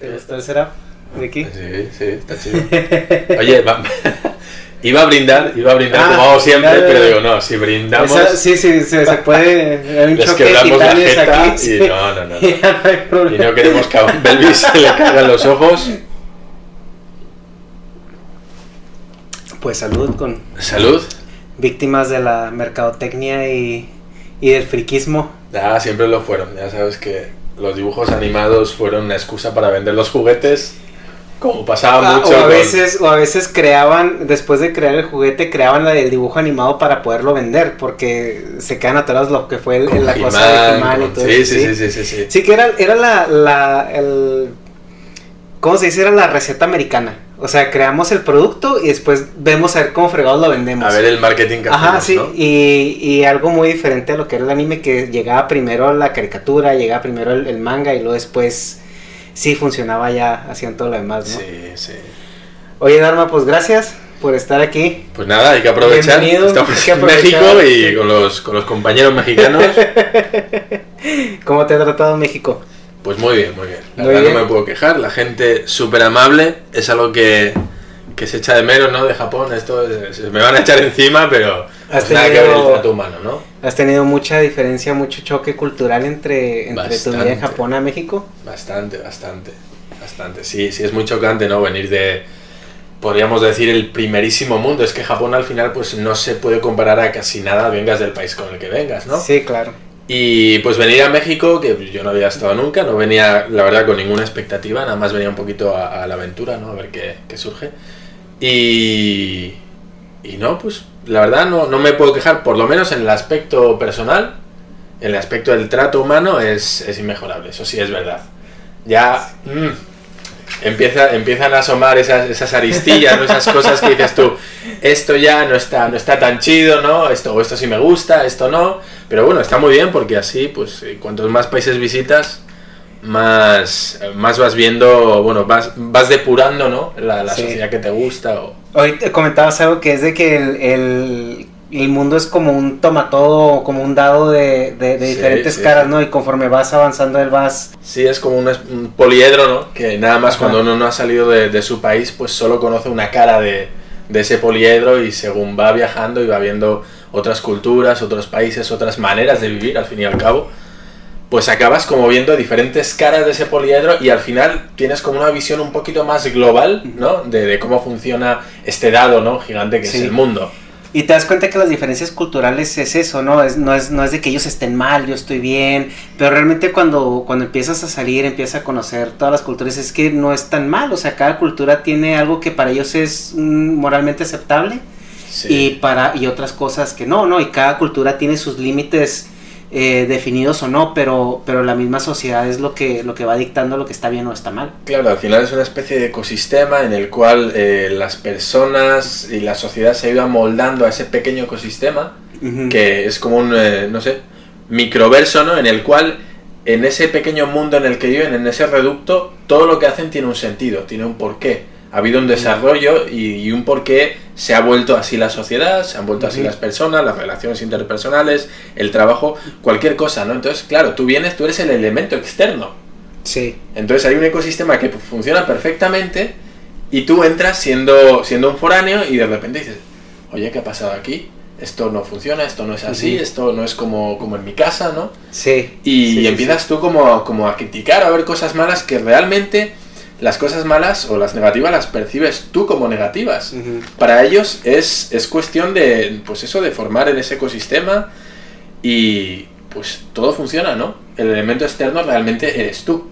¿Te gustó el setup de aquí? Sí, sí, está chido. Oye, va- iba a brindar, iba a brindar Ah, como hago siempre, dale, pero digo, no, si brindamos, Esa- sí, sí, se, se puede. Hay un les quebramos la jeta aquí. y sí. no, no, no. no. No Y no queremos que a Belvis se le caigan los ojos. Pues salud con Salud. víctimas de la mercadotecnia y, y del friquismo. Ah, siempre lo fueron. Ya sabes que los dibujos animados fueron una excusa para vender los juguetes. Como pasaba Ah, mucho. o, a con- veces, o a veces creaban, después de crear el juguete, creaban la del dibujo animado para poderlo vender, porque se quedan atorados lo que fue el- con la cosa de He-Man, y todo sí, eso, sí, sí, sí, sí, sí. Sí, que era, era la, la, el, ¿cómo se dice? Era la receta americana. O sea, creamos el producto y después vemos a ver cómo fregados lo vendemos. A ver el marketing que Ajá, hacemos, sí, ¿no? y, y algo muy diferente a lo que era el anime, que llegaba primero la caricatura, llegaba primero el, el manga y luego después sí funcionaba ya, hacían todo lo demás, ¿no? Sí, sí. Oye, Dharma, pues gracias por estar aquí. Pues nada, hay que aprovechar. Bienvenido, Estamos en México y con los, con los compañeros mexicanos. ¿Cómo te ha tratado México? Pues muy bien, muy bien. La Muy verdad bien. no me puedo quejar. La gente súper amable. Es algo que, que se echa de menos, ¿no? De Japón. Esto es- se me van a echar encima, pero Has pues nada que ver el tenido- trato humano, ¿no? ¿Has tenido mucha diferencia, mucho choque cultural entre, entre tu vida en. Japón a México? Bastante, bastante. Bastante. Sí, sí, es muy chocante, ¿no? Venir de, podríamos decir, el primerísimo mundo. Es que Japón al final, pues no se puede comparar a casi nada, vengas del país con el que vengas, ¿no? Sí, claro. Y pues venir a México, que yo no había estado nunca, no venía, la verdad, con ninguna expectativa, nada más venía un poquito a, la aventura, ¿no? A ver qué, surge. Y, y no, pues la verdad no, no me puedo quejar, por lo menos en el aspecto personal, en el aspecto del trato humano es, es inmejorable, eso sí es verdad. Ya mm, empieza, empiezan a asomar esas, esas aristillas, esas cosas que dices tú, esto ya no está, no está tan chido, ¿no? Esto, esto sí me gusta, esto no. Pero bueno, está muy bien porque así, pues, eh, cuantos más países visitas, más, más vas viendo, bueno, vas, vas depurando, ¿no? La, la Sí. sociedad que te gusta. O... Hoy te comentabas algo que es de que el, el, el mundo es como un tomatodo, como un dado de, de- de Sí, diferentes sí, caras. ¿no? Y conforme vas avanzando, él vas... Sí, es como un, poliedro, ¿no? Que nada más Ajá. cuando uno no ha salido de, de su país, pues solo conoce una cara de, de ese poliedro y según va viajando y va viendo otras culturas, otros países, otras maneras de vivir, al fin y al cabo, pues acabas como viendo diferentes caras de ese poliedro y al final tienes como una visión un poquito más global, ¿no? De, de cómo funciona este dado, ¿no? Gigante que Sí. es el mundo. Y te das cuenta que las diferencias culturales es eso, ¿no? Es, no, es, no es de que ellos estén mal, yo estoy bien, pero realmente cuando, cuando empiezas a salir, empiezas a conocer todas las culturas, es que no es tan mal, o sea, cada cultura tiene algo que para ellos es moralmente aceptable Sí. y para y otras cosas que no, ¿no? Y cada cultura tiene sus límites eh, definidos o no, pero, pero la misma sociedad es lo que, lo que va dictando lo que está bien o está mal. Claro, al final es una especie de ecosistema en el cual eh, las personas y la sociedad se ha ido amoldando a ese pequeño ecosistema, que es como un, eh, no sé, microverso, ¿no? En el cual, en ese pequeño mundo en el que viven, en ese reducto, todo lo que hacen tiene un sentido, tiene un porqué. Ha habido un desarrollo y, y un porqué se ha vuelto así la sociedad, se han vuelto así las personas, las relaciones interpersonales, el trabajo, cualquier cosa, ¿no? Entonces, claro, tú vienes, tú eres el elemento externo. Sí, Entonces hay un ecosistema que funciona perfectamente y tú entras siendo, siendo un foráneo y de repente dices, oye, ¿qué ha pasado aquí? Esto no funciona, esto no es así, esto no es como, como en mi casa, ¿no? sí. Y sí, sí, empiezas tú como, como a criticar, a ver cosas malas que realmente las cosas malas o las negativas las percibes tú como negativas. Para ellos es, es cuestión de, pues eso, de formar en ese ecosistema y pues todo funciona, ¿no? El elemento externo realmente eres tú.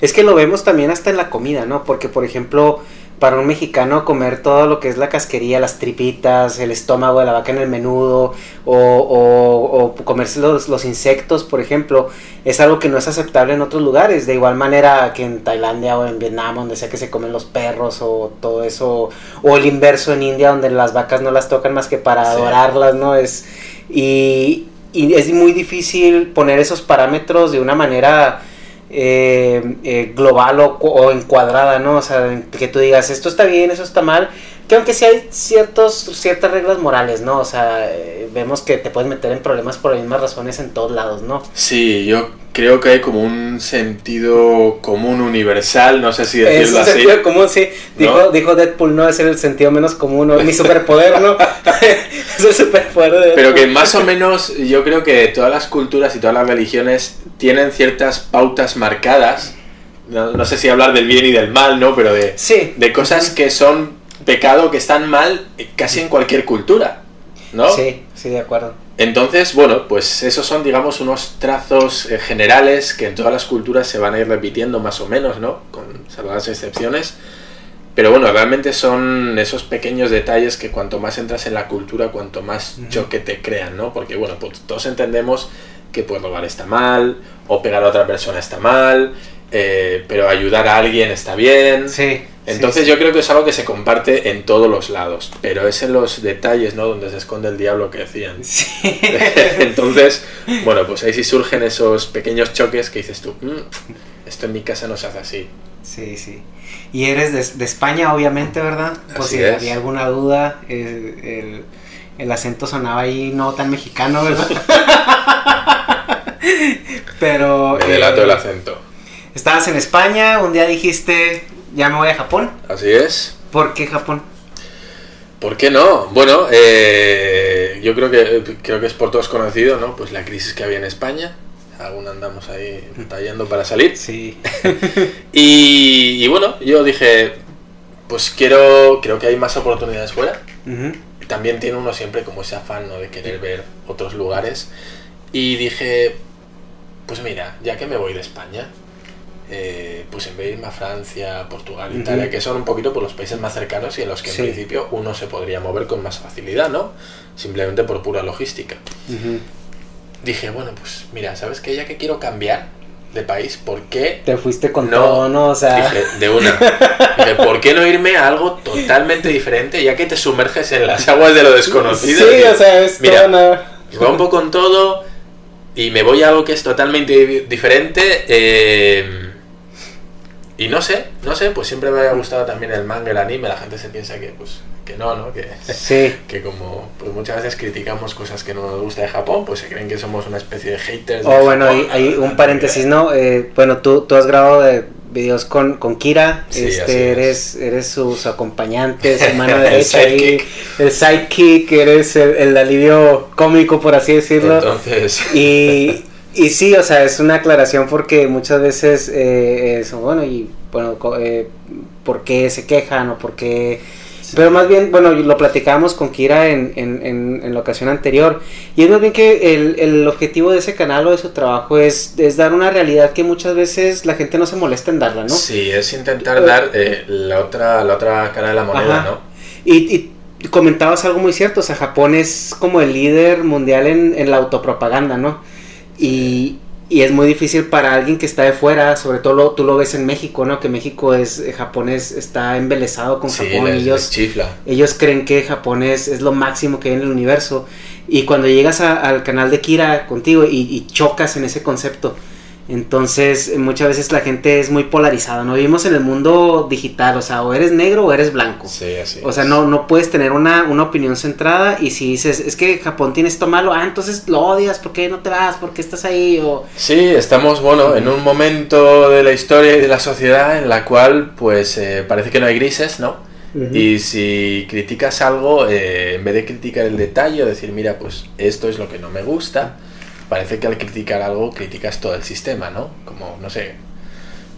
Es que lo vemos también hasta en la comida, ¿no? Porque, por ejemplo, para un mexicano comer todo lo que es la casquería, las tripitas, el estómago de la vaca en el menudo, o, o, o comerse los, los insectos, por ejemplo, es algo que no es aceptable en otros lugares. De igual manera que en Tailandia o en Vietnam, donde sea que se comen los perros o todo eso, o el inverso en India, donde las vacas no las tocan más que para Sí. adorarlas, ¿no? Es, y, y es muy difícil poner esos parámetros de una manera eh, eh, global o, o encuadrada, ¿no? O sea, que tú digas, esto está bien, eso está mal, que aunque sí hay ciertos, ciertas reglas morales, ¿no? O sea, eh, vemos que te puedes meter en problemas por las mismas razones en todos lados, ¿no? Sí, yo creo que hay como un sentido común universal, no sé si decirlo es un así. sentido común, sí. Dijo, ¿No? dijo Deadpool, no es el sentido menos común, es mi superpoder, ¿no? es el superpoder de Pero que más o menos yo creo que todas las culturas y todas las religiones tienen ciertas pautas marcadas. No, no sé si hablar del bien y del mal, ¿no? Pero de, Sí. de cosas que son pecado, que están mal eh, casi en cualquier cultura, ¿no? Sí, sí, de acuerdo. Entonces, bueno, pues esos son, digamos, unos trazos eh, generales que en todas las culturas se van a ir repitiendo más o menos, ¿no? Con salvadas excepciones. Pero bueno, realmente son esos pequeños detalles que cuanto más entras en la cultura, cuanto más choque te crean, ¿no? Porque bueno, pues todos entendemos que pues robar está mal, o pegar a otra persona está mal, eh, pero ayudar a alguien está bien. Sí. Entonces sí, yo creo que es algo que se comparte en todos los lados, pero es en los detalles, ¿no? Donde se esconde el diablo que decían. Sí. Entonces, bueno, pues ahí sí surgen esos pequeños choques que dices tú, "Mm, esto en mi casa no se hace así. Sí, sí. Y eres de, de España, obviamente, ¿verdad? Así si es. había alguna duda, eh, el, el acento sonaba ahí no tan mexicano, ¿verdad? Pero... Me eh, delato el acento. Estabas en España, un día dijiste, ya me voy a Japón. Así es. ¿Por qué Japón? ¿Por qué no? Bueno, eh, yo creo que creo que es por todos conocido, ¿no? Pues la crisis que había en España. Aún andamos ahí batallando para salir. Sí. Y, y bueno, yo dije, pues quiero, creo que hay más oportunidades fuera. También tiene uno siempre como ese afán ¿no? de querer ver otros lugares. Y dije, pues mira, ya que me voy de España, eh, pues en vez de irme a Francia, Portugal. Italia, que son un poquito por los países más cercanos y en los que Sí. en principio uno se podría mover con más facilidad, ¿no? Simplemente por pura logística. Dije, bueno, pues mira, ¿sabes qué? Ya que quiero cambiar de país, ¿por qué Te fuiste con No, todo, ¿no? O sea... Dije, de una. Dije, ¿por qué no irme a algo totalmente diferente ya que te sumerges en las aguas de lo desconocido? Sí, Dije, o sea, es mira, rompo con todo y me voy a algo que es totalmente di- diferente. eh, y no sé, no sé, pues siempre me había gustado también el manga, el anime. La gente se piensa que, pues, que no, ¿no? Que, Sí. que como pues muchas veces criticamos cosas que no nos gusta de Japón, pues se creen que somos una especie de haters. de Oh, bueno, Japón. hay, hay un paréntesis, ¿no? Eh, bueno, tú, tú has grabado eh, videos con, con Kira, Sí, este, es. eres, eres su, su acompañante, su mano El derecha ahí, sidekick. el sidekick, eres el, el alivio cómico, por así decirlo. Entonces, Y, y sí, o sea, es una aclaración porque muchas veces eh, es, bueno, y bueno, eh, ¿por qué se quejan o por qué...? Pero más bien, bueno, lo platicábamos con Kira en, en, en, en la ocasión anterior, y es más bien que el, el objetivo de ese canal o de su trabajo es, es dar una realidad que muchas veces la gente no se molesta en darla, ¿no? Sí, es intentar dar eh, la, otra, la otra cara de la moneda, Ajá. ¿no? Y, y comentabas algo muy cierto, o sea, Japón es como el líder mundial en, en la autopropaganda, ¿no? Y, y es muy difícil para alguien que está de fuera, sobre todo lo- tú lo ves en México, ¿no? Que México es, eh, Japón es- está embelesado con Sí, Japón, les- y les ellos, chifla. ellos creen que Japón es, es lo máximo que hay en el universo. Y cuando llegas a- al canal de Kira contigo y, y chocas en ese concepto, entonces muchas veces la gente es muy polarizada, ¿no? Vivimos en el mundo digital, o sea, o eres negro o eres blanco. Sí, así. O sea, es. no, no puedes tener una, una opinión centrada y si dices, es que Japón tiene esto malo, ah, entonces lo odias, ¿por qué no te vas? ¿Por qué estás ahí? O... Sí, estamos, bueno, en un momento de la historia y de la sociedad en la cual, pues, eh, parece que no hay grises, ¿no? Y si criticas algo, eh, en vez de criticar el detalle decir, mira, pues esto es lo que no me gusta, parece que al criticar algo criticas todo el sistema, ¿no? Como, no sé,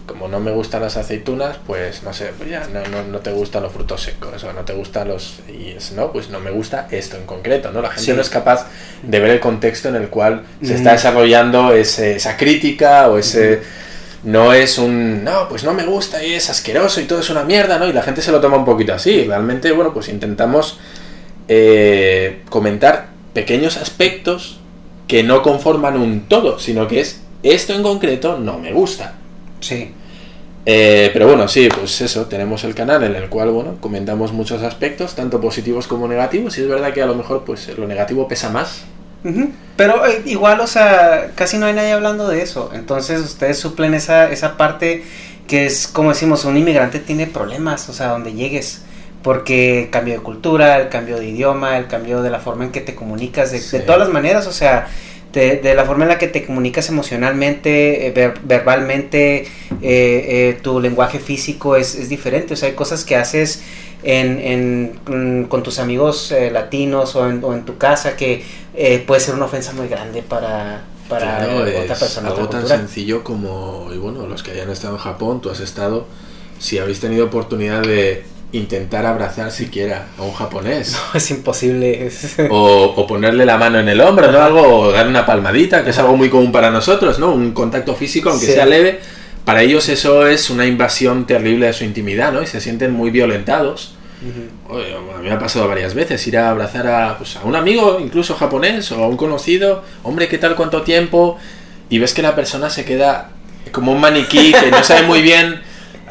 como no me gustan las aceitunas, pues no sé, pues ya no, no, no te gustan los frutos secos o no te gustan los... Y es, no, pues no me gusta esto en concreto, ¿no? La gente Sí. no es capaz de ver el contexto en el cual se Mm. está desarrollando ese- esa crítica o ese... No es un, no, pues no me gusta y es asqueroso y todo es una mierda, ¿no? Y la gente se lo toma un poquito así. Realmente, bueno, pues intentamos eh, comentar pequeños aspectos que no conforman un todo, sino que es esto en concreto no me gusta. Sí. Eh, pero bueno, sí, pues eso, tenemos el canal en el cual, bueno, comentamos muchos aspectos, tanto positivos como negativos, y es verdad que a lo mejor, pues, lo negativo pesa más. Pero eh, igual, o sea, casi no hay nadie hablando de eso. Entonces ustedes suplen esa, esa parte que es, como decimos, un inmigrante tiene problemas, o sea, donde llegues. Porque el cambio de cultura, el cambio de idioma, el cambio de la forma en que te comunicas, de, Sí. de todas las maneras, o sea, de, de la forma en la que te comunicas emocionalmente, eh, ver- verbalmente, eh, eh, tu lenguaje físico es, es diferente, o sea, hay cosas que haces en, en- con- con tus amigos eh, latinos o en, o en tu casa que eh, puede ser una ofensa muy grande para, para Claro, otra persona. algo otra tan sencillo como, y bueno, los que hayan estado en Japón, tú has estado, si habéis tenido oportunidad de intentar abrazar siquiera a un japonés. Es imposible. O, o ponerle la mano en el hombro, ¿no? Algo, o dar una palmadita, que es algo muy común para nosotros, ¿no? Un contacto físico, aunque Sí. sea leve. Para ellos eso es una invasión terrible de su intimidad, ¿no? Y se sienten muy violentados. Ujú. Oye, a mí me ha pasado varias veces ir a abrazar a, pues, a un amigo, incluso japonés, o a un conocido. Hombre, ¿qué tal? ¿Cuánto tiempo? Y ves que la persona se queda como un maniquí que no sabe muy bien.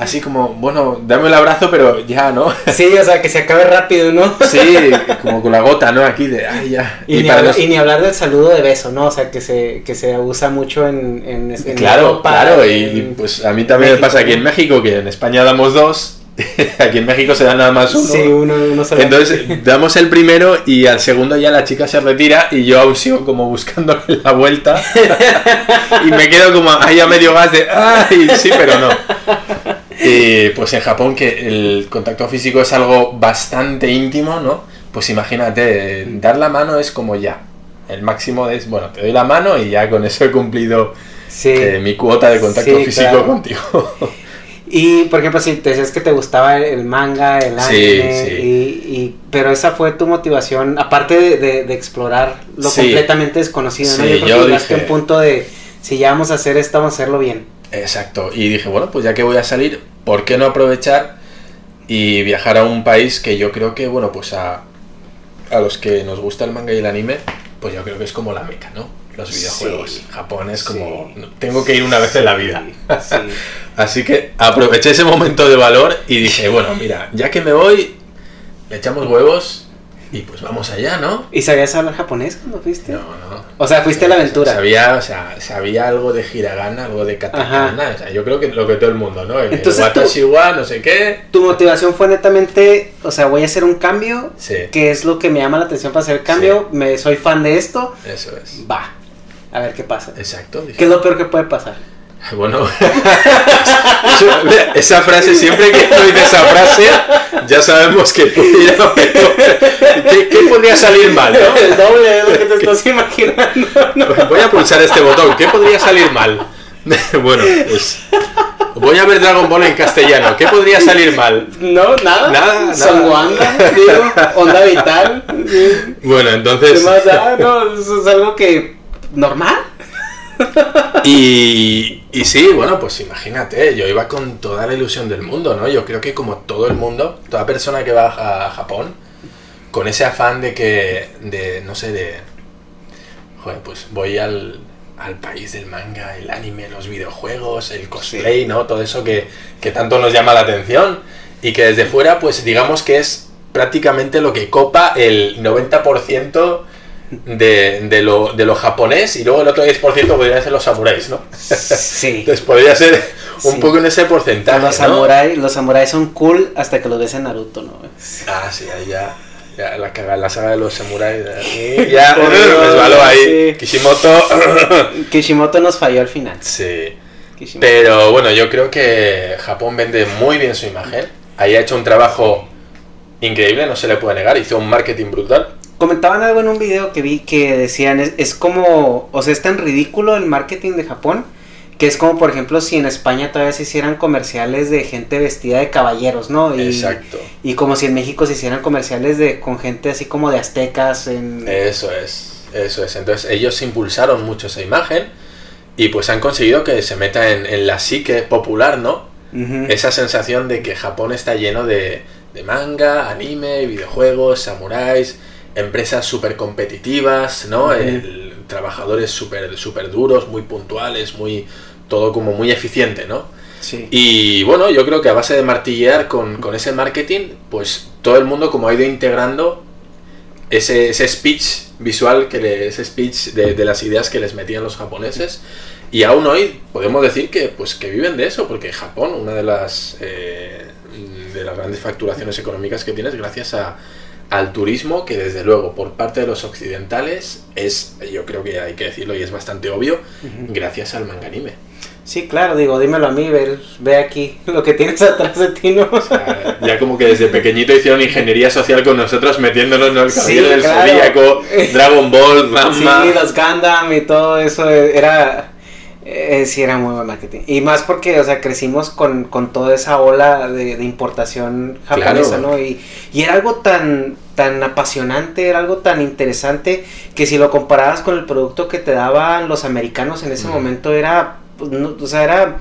Así como, bueno, dame el abrazo, pero ya, ¿no? Sí, o sea, que se acabe rápido, ¿no? Sí, como con la gota, ¿no? Aquí de, ay, ya. Y, ni para habla- los- y ni hablar del saludo de beso, ¿no? O sea, que se, que se usa mucho en, en, en Claro, Europa, claro, y, en- y, pues a mí también me pasa aquí en México, que en España damos dos, aquí en México se da nada más uno. Sí, uno, uno solo. Entonces damos el primero y al segundo ya la chica se retira y yo aún sigo como buscándole la vuelta y me quedo como ahí a medio gas de ¡ay! Sí, pero no. Y pues en Japón que el contacto físico es algo bastante íntimo, ¿no? Pues imagínate, dar la mano es como ya. El máximo es, bueno, te doy la mano y ya con eso he cumplido Sí. eh, mi cuota de contacto Sí, físico claro. contigo. Y, por ejemplo, si te decías que te gustaba el manga, el Sí, anime, sí. Y, y- pero esa fue tu motivación, aparte de, de- de explorar lo Sí. completamente desconocido, ¿no? Sí, Yo creo yo que llegaste a un punto de, si ya vamos a hacer esto, vamos a hacerlo bien. Exacto. Y dije, bueno, pues ya que voy a salir, ¿por qué no aprovechar y viajar a un país que yo creo que, bueno, pues a, a los que nos gusta el manga y el anime, pues yo creo que es como la meca, ¿no? Los videojuegos. Sí. Japón es como, Sí. tengo que ir una vez en la vida. Sí. Así que aproveché ese momento de valor y dije, bueno, mira, ya que me voy, le echamos huevos y pues vamos allá, ¿no? ¿Y sabías hablar japonés cuando fuiste? No, no. O sea, fuiste a la aventura. Sabía, o sea, sabía algo de hiragana, algo de katakana, o sea, yo creo que lo que todo el mundo, ¿no? El, Entonces no sé qué. Tu motivación fue netamente, o sea, voy a hacer un cambio, Sí, que es lo que me llama la atención para hacer el cambio, me soy fan de esto, eso es. va, a ver qué pasa. Exacto. dije, ¿Qué es lo peor que puede pasar? Bueno, esa frase, siempre que uno dice esa frase, ya sabemos que pudiera. ¿Qué, qué podría salir mal, no? El doble de lo que te estás imaginando. ¿no? Voy a pulsar este botón, ¿qué podría salir mal? Bueno, pues voy a ver Dragon Ball en castellano, ¿qué podría salir mal? No, nada. Nada, Son. Wanda, digo, onda vital. Bueno, ¿Qué entonces... más da? No, eso es algo que normal. Y, y sí, bueno, pues imagínate, yo iba con toda la ilusión del mundo, ¿no? Yo creo que como todo el mundo, toda persona que va a Japón, con ese afán de que, de, no sé, de, joder, pues voy al, al país del manga, el anime, los videojuegos, el cosplay, ¿no? Todo eso que, que tanto nos llama la atención y que desde fuera, pues digamos que es prácticamente lo que copa el 90% de, de, lo, de lo japonés y luego el otro 10% podría ser los samuráis, ¿no? Sí. Entonces podría ser un Sí. poco en ese porcentaje, Los ¿no? samuráis, los samuráis son cool hasta que los ves en Naruto, ¿no? Ah, sí, ahí ya, ya la, caga- la saga de los samuráis. Ya, resbaló ahí. sí. Kishimoto. Kishimoto nos falló al final. sí. Kishimoto. Pero bueno, yo creo que Japón vende muy bien su imagen. Ahí ha hecho un trabajo increíble, no se le puede negar. Hizo un marketing brutal. Comentaban algo en un video que vi que decían, es, es como, o sea, es tan ridículo el marketing de Japón, que es como, por ejemplo, si en España todavía se hicieran comerciales de gente vestida de caballeros, ¿no? Y, Exacto. y como si en México se hicieran comerciales de con gente así como de aztecas en... Eso es, eso es. Entonces ellos impulsaron mucho esa imagen y pues han conseguido que se meta en, en la psique popular, ¿no? Ujú. Esa sensación de que Japón está lleno de, de manga, anime, videojuegos, samuráis, empresas súper competitivas, ¿no? El- trabajadores súper super duros, muy puntuales, muy todo como muy eficiente, ¿no? Sí. Y bueno, yo creo que a base de martillear con, con ese marketing, pues todo el mundo como ha ido integrando ese, ese speech visual, que le- ese speech de, de las ideas que les metían los japoneses, Y aún hoy podemos decir que, pues, que viven de eso, porque Japón, una de las, eh, de las grandes facturaciones económicas que tiene es gracias a, al turismo, que desde luego por parte de los occidentales es, yo creo que hay que decirlo y es bastante obvio, gracias al manga anime. Sí, claro, digo, dímelo a mí, ve, ve aquí lo que tienes atrás de ti, ¿no? O sea, ya como que desde pequeñito hicieron ingeniería social con nosotros, metiéndonos en el Sí, camino del claro. Zodíaco, Dragon Ball, Ranma. Sí, los Gundam y todo eso eh, era. Eh, sí, era muy buen marketing. Y más porque, o sea, crecimos con, con toda esa ola de, de importación japonesa, Claro. ¿no? Y, y era algo tan, tan apasionante, era algo tan interesante que si lo comparabas con el producto que te daban los americanos en ese momento era. pues, no, o sea, era,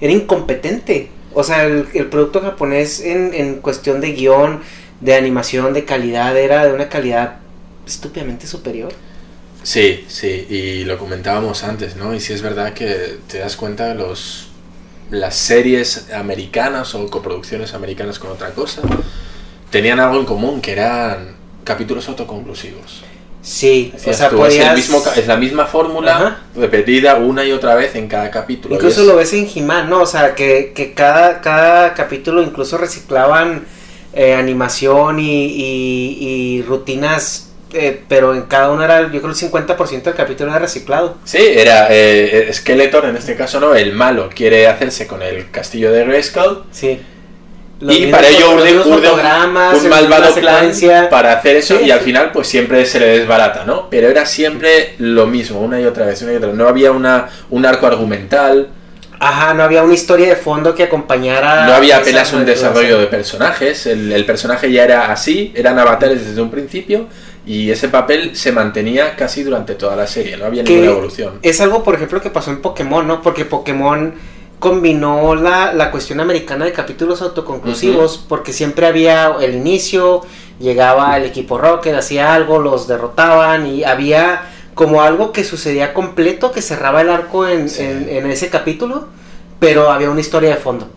era incompetente. O sea, el, el producto japonés en, en cuestión de guion, de animación, de calidad, era de una calidad estúpidamente superior. Sí, sí, y lo comentábamos antes, ¿no? Y sí es verdad que te das cuenta de los las series americanas o coproducciones americanas con otra cosa tenían algo en común, que eran capítulos autoconclusivos. Sí, o sea, tú, es, el mismo es la misma fórmula Ajá. repetida una y otra vez en cada capítulo. Incluso es- lo ves en He-Man, ¿no? O sea, que, que cada, cada capítulo incluso reciclaban eh, animación y, y- y rutinas, eh, pero en cada uno era, yo creo, el 50% del capítulo era reciclado. Sí, era eh, Skeletor, en este caso no, el malo quiere hacerse con el castillo de Grayskull Sí. y para ello urde, urde un, un malvado plan para hacer eso Sí, y al final pues siempre se le desbarata, ¿no? Pero era siempre lo mismo, una y otra vez, una y otra vez. No había una, un arco argumental, Ajá, no había una historia de fondo que acompañara... no había apenas un desarrollo de personajes, el, el personaje ya era así, eran avatares desde un principio y ese papel se mantenía casi durante toda la serie, no había Que ninguna evolución. Es algo, por ejemplo, que pasó en Pokémon, ¿no? Porque Pokémon combinó la, la cuestión americana de capítulos autoconclusivos, porque siempre había el inicio, llegaba el equipo Rocket, hacía algo, los derrotaban y había como algo que sucedía completo, que cerraba el arco en, Sí. en- en ese capítulo, pero había una historia de fondo.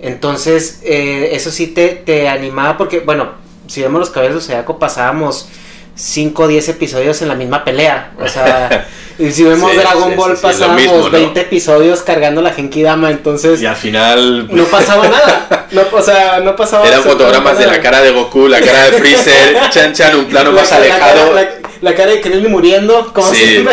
Entonces, eh, eso sí te, te animaba porque, bueno, si vemos los caballeros de Zodiaco pasábamos 5 o 10 episodios en la misma pelea. O sea, y si vemos Sí, Dragon sí, Ball sí, pasábamos mismo, ¿no? 20 episodios cargando la Genki Dama, entonces Y al final no pasaba nada. No, o sea, no pasaba eran fotogramas de la cara de Goku, la cara de Freezer, Chan Chan, un plano La- más alejado. La, la cara de Krillin muriendo, como sí.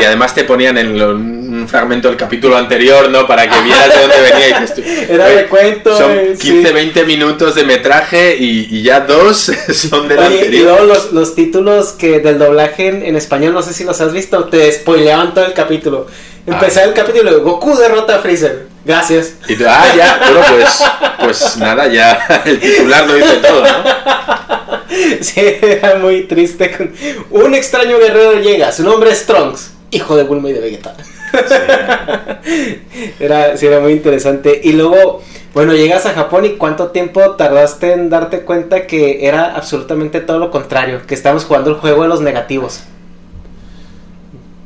Y además te ponían en lo- un fragmento del capítulo anterior, ¿no? Para que vieras de dónde venía. Y dices tú, Era "Oye, recuento, Son eh, 15, sí. 20 minutos de metraje y, y ya dos son del Oye, y anterior. luego los, los títulos que del doblaje en, en español, no sé si los has visto, te spoileaban todo el capítulo. Empezaba Ah. el capítulo y Goku derrota a Freezer. Gracias. Y tú, ah, ya, bueno, pues, pues nada, ya el titular lo dice todo, ¿no? Sí, era muy triste. Un extraño guerrero llega, su nombre es Trunks, hijo de Bulma y de Vegeta. Era, sí, era muy interesante. Y luego, bueno, llegas a Japón y cuánto tiempo tardaste en darte cuenta que era absolutamente todo lo contrario, que estábamos jugando el juego de los negativos.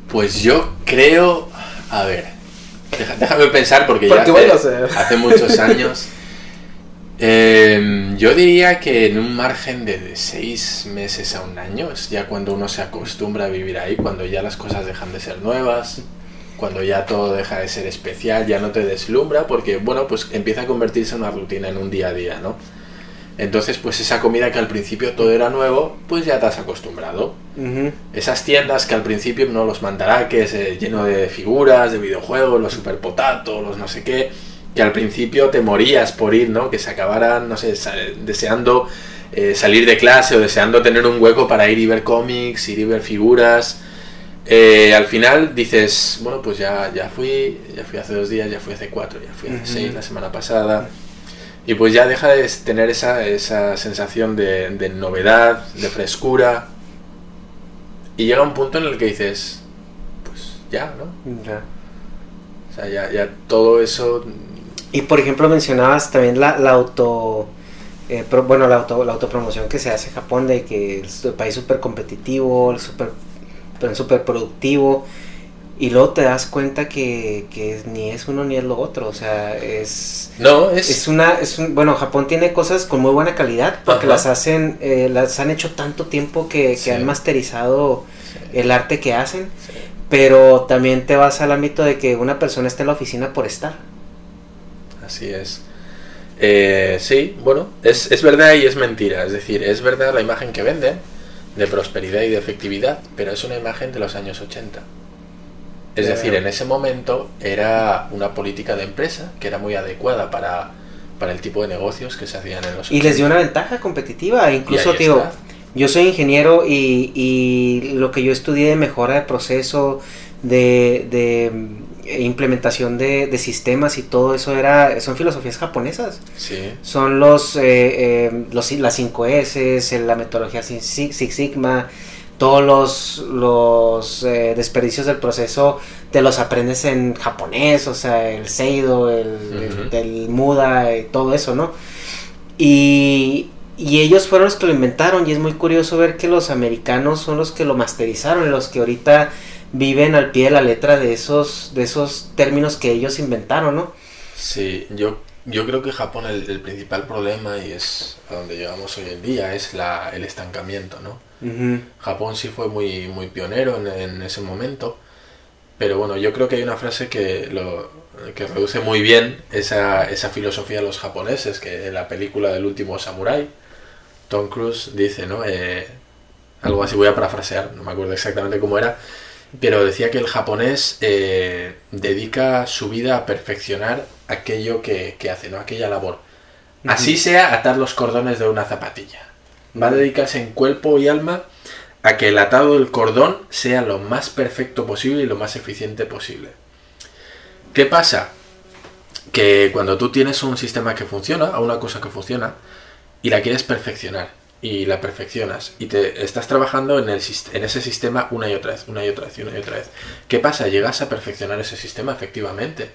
Pues yo creo, a ver, deja- déjame pensar porque, ya Porque hace, bueno, o sea- hace muchos años. Eh, yo diría que en un margen de, de seis meses a un año es ya cuando uno se acostumbra a vivir ahí, cuando ya las cosas dejan de ser nuevas, cuando ya todo deja de ser especial, ya no te deslumbra, porque bueno, pues empieza a convertirse en una rutina, en un día a día, ¿no? Entonces, pues esa comida que al principio todo era nuevo, pues ya te has acostumbrado. Esas tiendas que al principio no los mandaraques eh, lleno de figuras, de videojuegos, los super potato, los no sé qué, que al principio te morías por ir, ¿no? Que se acabaran, no sé, deseando eh, salir de clase o deseando tener un hueco para ir y ver cómics, ir y ver figuras. Eh, al final dices, bueno, pues ya, ya fui, ya fui hace dos días, ya fui hace cuatro, ya fui hace seis la semana pasada. Y pues ya deja de tener esa, esa sensación de, de novedad, de frescura. Y llega un punto en el que dices, pues ya, ¿no? Ya. O sea, ya, ya todo eso... Y por ejemplo mencionabas también la, la auto, eh, bueno, la, auto, la autopromoción que se hace en Japón de que es un país súper competitivo, súper súper productivo. Y luego te das cuenta que, que ni es uno ni es lo otro. O sea, es, No, es... es una... Es un, bueno, Japón tiene cosas con muy buena calidad porque Ajá. las hacen, eh, las han hecho tanto tiempo que, que Sí. han masterizado Sí, el arte que hacen. sí. pero también te vas al ámbito de que una persona está en la oficina por estar. Así es. Eh, sí, bueno, es, es verdad y es mentira. Es decir, es verdad la imagen que venden de prosperidad y de efectividad, pero es una imagen de los años 80. Es decir, en ese momento era una política de empresa que era muy adecuada para, para el tipo de negocios que se hacían en los Y les dio 80. una ventaja competitiva. Incluso, está. yo soy ingeniero y, y lo que yo estudié de mejora de proceso, de, de, implementación de, de sistemas y todo eso era son filosofías japonesas. Sí, Son los, eh, eh, los las 5 S, la metodología Six Sigma, todos los, los eh, desperdicios del proceso te los aprendes en japonés, o sea, el Seido, el, el, el Muda, eh, todo eso, ¿no? Y, y ellos fueron los que lo inventaron y es muy curioso ver que los americanos son los que lo masterizaron, los que ahorita viven al pie de la letra de esos, de esos términos que ellos inventaron, ¿no? sí, yo, yo creo que Japón el, el principal problema y es a donde llegamos hoy en día es la, el estancamiento, ¿no? Japón sí fue muy, muy pionero en, en ese momento, pero bueno, yo creo que hay una frase que, lo, que reduce muy bien esa, esa filosofía de los japoneses, que en la película del último samurái, Tom Cruise dice, ¿no? Eh, algo así voy a parafrasear, no me acuerdo exactamente cómo era, pero decía que el japonés eh, dedica su vida a perfeccionar aquello que, que hace, ¿no? Aquella labor. Así sea atar los cordones de una zapatilla. Va a dedicarse en cuerpo y alma a que el atado del cordón sea lo más perfecto posible y lo más eficiente posible. ¿Qué pasa? Que cuando tú tienes un sistema que funciona, o una cosa que funciona, y la quieres perfeccionar, y la perfeccionas, y te estás trabajando en, el, en ese sistema una y otra vez, una y otra vez, una y otra vez. ¿Qué pasa? Llegas a perfeccionar ese sistema efectivamente.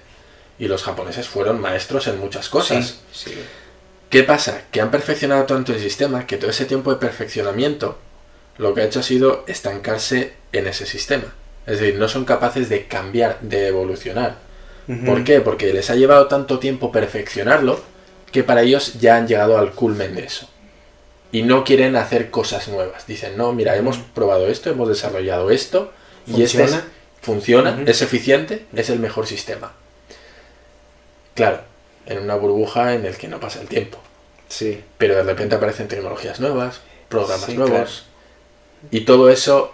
Y los japoneses fueron maestros en muchas cosas. Sí, sí. ¿Qué pasa? Que han perfeccionado tanto el sistema que todo ese tiempo de perfeccionamiento lo que ha hecho ha sido estancarse en ese sistema. Es decir, no son capaces de cambiar, de evolucionar. ¿Por qué? Porque les ha llevado tanto tiempo perfeccionarlo que para ellos ya han llegado al culmen de eso. Y no quieren hacer cosas nuevas. Dicen, no, mira, hemos probado esto, hemos desarrollado esto y este es- ¿Funciona? funciona, es eficiente, es el mejor sistema. Claro, en una burbuja en el que no pasa el tiempo. Sí. Pero de repente aparecen tecnologías nuevas, programas Sí, nuevos. Y todo eso,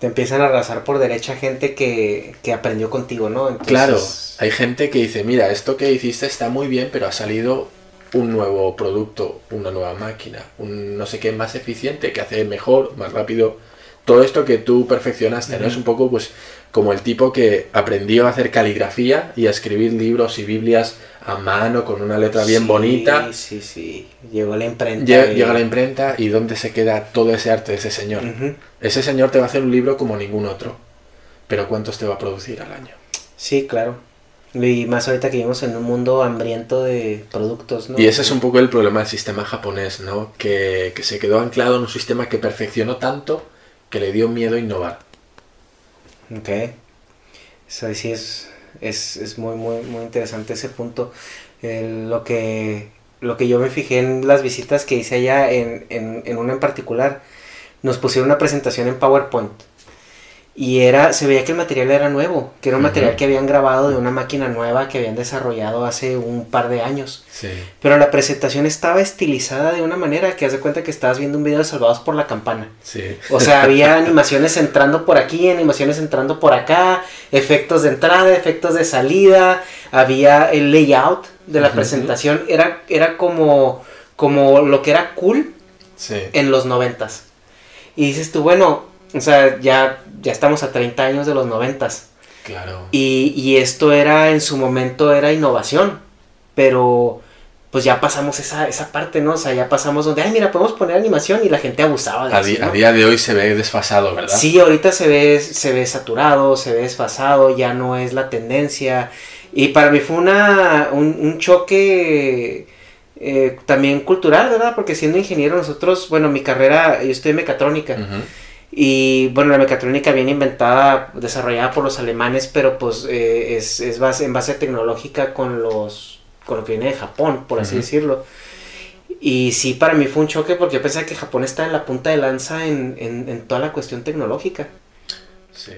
Te empiezan a arrasar por derecha gente que, que aprendió contigo, ¿no? Entonces, claro, hay gente que dice, mira, esto que hiciste está muy bien, pero ha salido un nuevo producto, una nueva máquina, un no sé qué más eficiente, que hace mejor, más rápido. Todo esto que tú perfeccionaste, ¿no? Es un poco pues como el tipo que aprendió a hacer caligrafía y a escribir libros y Biblias a mano con una letra bien Sí, bonita. Sí, sí. Llegó la imprenta. Y- Llega la imprenta y ¿dónde se queda todo ese arte de ese señor? Ese señor te va a hacer un libro como ningún otro. Pero ¿cuántos te va a producir al año? Sí, claro. Y más ahorita que vivimos en un mundo hambriento de productos, ¿no? Y ese es un poco el problema del sistema japonés, ¿no? Que, que se quedó anclado en un sistema que perfeccionó tanto que le dio miedo innovar. Ok. Eso sí es, es, es muy, muy, muy interesante ese punto. Lo, que, lo que yo me fijé en las visitas que hice allá, en, en, en una en particular, nos pusieron una presentación en PowerPoint. Y era, se veía que el material era nuevo, que era un material que habían grabado de una máquina nueva que habían desarrollado hace un par de años. Sí. Pero la presentación estaba estilizada de una manera que hace cuenta que estabas viendo un video de Salvados por la Campana. Sí. O sea, había animaciones entrando por aquí, animaciones entrando por acá, efectos de entrada, efectos de salida, había el layout de la presentación, era, era como, como lo que era cool Sí. en los noventas. Y dices tú, bueno, o sea, ya, ya estamos a 30 años de los noventas. Claro. Y, y esto era, en su momento, era innovación. Pero, pues ya pasamos esa, esa parte, ¿no? O sea, ya pasamos donde, ay, mira, podemos poner animación y la gente abusaba de A, eso, di- a día de hoy se ve desfasado, ¿verdad? Sí, ahorita se ve, se ve saturado, se ve desfasado, ya no es la tendencia. Y para mí fue una, un, un choque eh, también cultural, ¿verdad? Porque siendo ingeniero nosotros, bueno, mi carrera, yo estoy en mecatrónica. Ujú. Y bueno, la mecatrónica viene inventada, desarrollada por los alemanes, pero pues eh, es, es base, en base tecnológica con los con lo que viene de Japón, por así decirlo. Y sí, para mí fue un choque porque yo pensaba que Japón está en la punta de lanza en, en, en toda la cuestión tecnológica. Sí.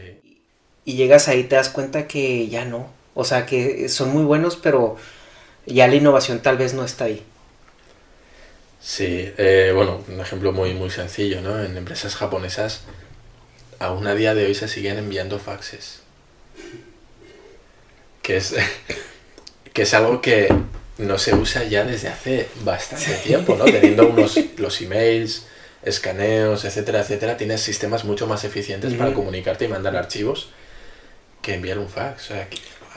y llegas ahí te das cuenta que ya no. O sea, que son muy buenos, pero ya la innovación tal vez no está ahí. Sí, eh, bueno, un ejemplo muy, muy sencillo, ¿no? En empresas japonesas, aún a día de hoy se siguen enviando faxes. Que es, que es algo que no se usa ya desde hace bastante tiempo, ¿no? Teniendo unos, los emails, escaneos, etcétera, etcétera, tienes sistemas mucho más eficientes para comunicarte y mandar archivos que enviar un fax. O sea,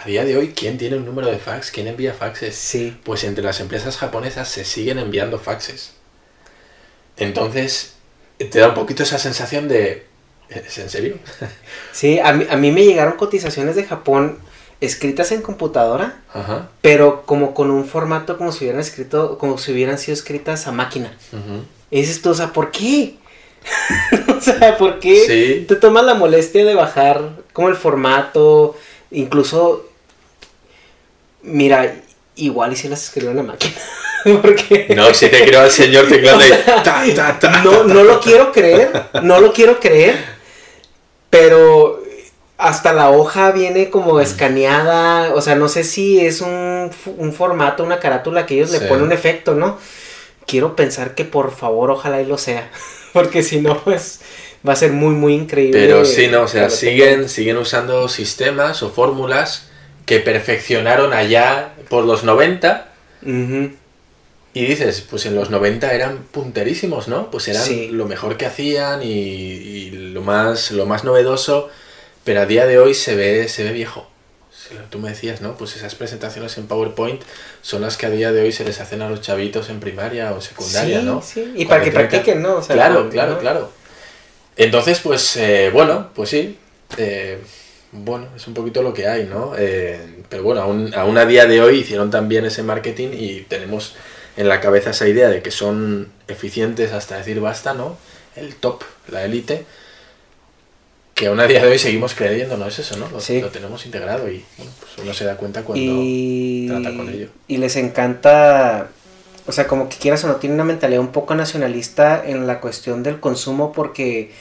a día de hoy, ¿quién tiene un número de fax? ¿Quién envía faxes? Sí. Pues entre las empresas japonesas se siguen enviando faxes. Entonces, te da un poquito esa sensación de... ¿Es en serio? Sí, a mí, a mí me llegaron cotizaciones de Japón escritas en computadora, Ajá. pero como con un formato como si hubieran escrito, como si hubieran sido escritas a máquina. Y dices tú, o sea, ¿por qué? o sea, ¿por qué Sí. te tomas la molestia de bajar como el formato? Incluso, mira, igual y si las escribió una máquina. Porque No, si te creo al señor ta, ta, ta, no, no lo quiero creer, no lo quiero creer, pero hasta la hoja viene como escaneada, o sea, no sé si es un, un formato, una carátula que ellos Sí. le ponen un efecto, ¿no? Quiero pensar que por favor, ojalá y lo sea, porque si no, pues va a ser muy, muy increíble. Pero sí, no, o sea, siguen, siguen usando sistemas o fórmulas que perfeccionaron allá por los 90 tengan- Ujú. y dices, pues en los 90 eran punterísimos, ¿no? Pues eran Sí. lo mejor que hacían y, y lo, más, lo más novedoso, pero a día de hoy se ve, se ve viejo. Tú me decías, ¿no? Pues esas presentaciones en PowerPoint son las que a día de hoy se les hacen a los chavitos en primaria o secundaria, Sí, ¿no? sí, y Cuando para que practiquen, ¿no? O sea, claro, claro, ¿no? claro. Entonces, pues, eh, bueno, pues sí. eh, bueno, es un poquito lo que hay, ¿no? Eh, pero bueno, aún, aún a día de hoy hicieron también ese marketing y tenemos en la cabeza esa idea de que son eficientes hasta decir basta, ¿no? El top, la élite. Que aún a día de hoy seguimos creyendo, ¿no? Es eso, ¿no? Lo, Sí. lo tenemos integrado y bueno, pues uno se da cuenta cuando y, trata con ello. y les encanta, o sea, como que quieras o no, tiene una mentalidad un poco nacionalista en la cuestión del consumo porque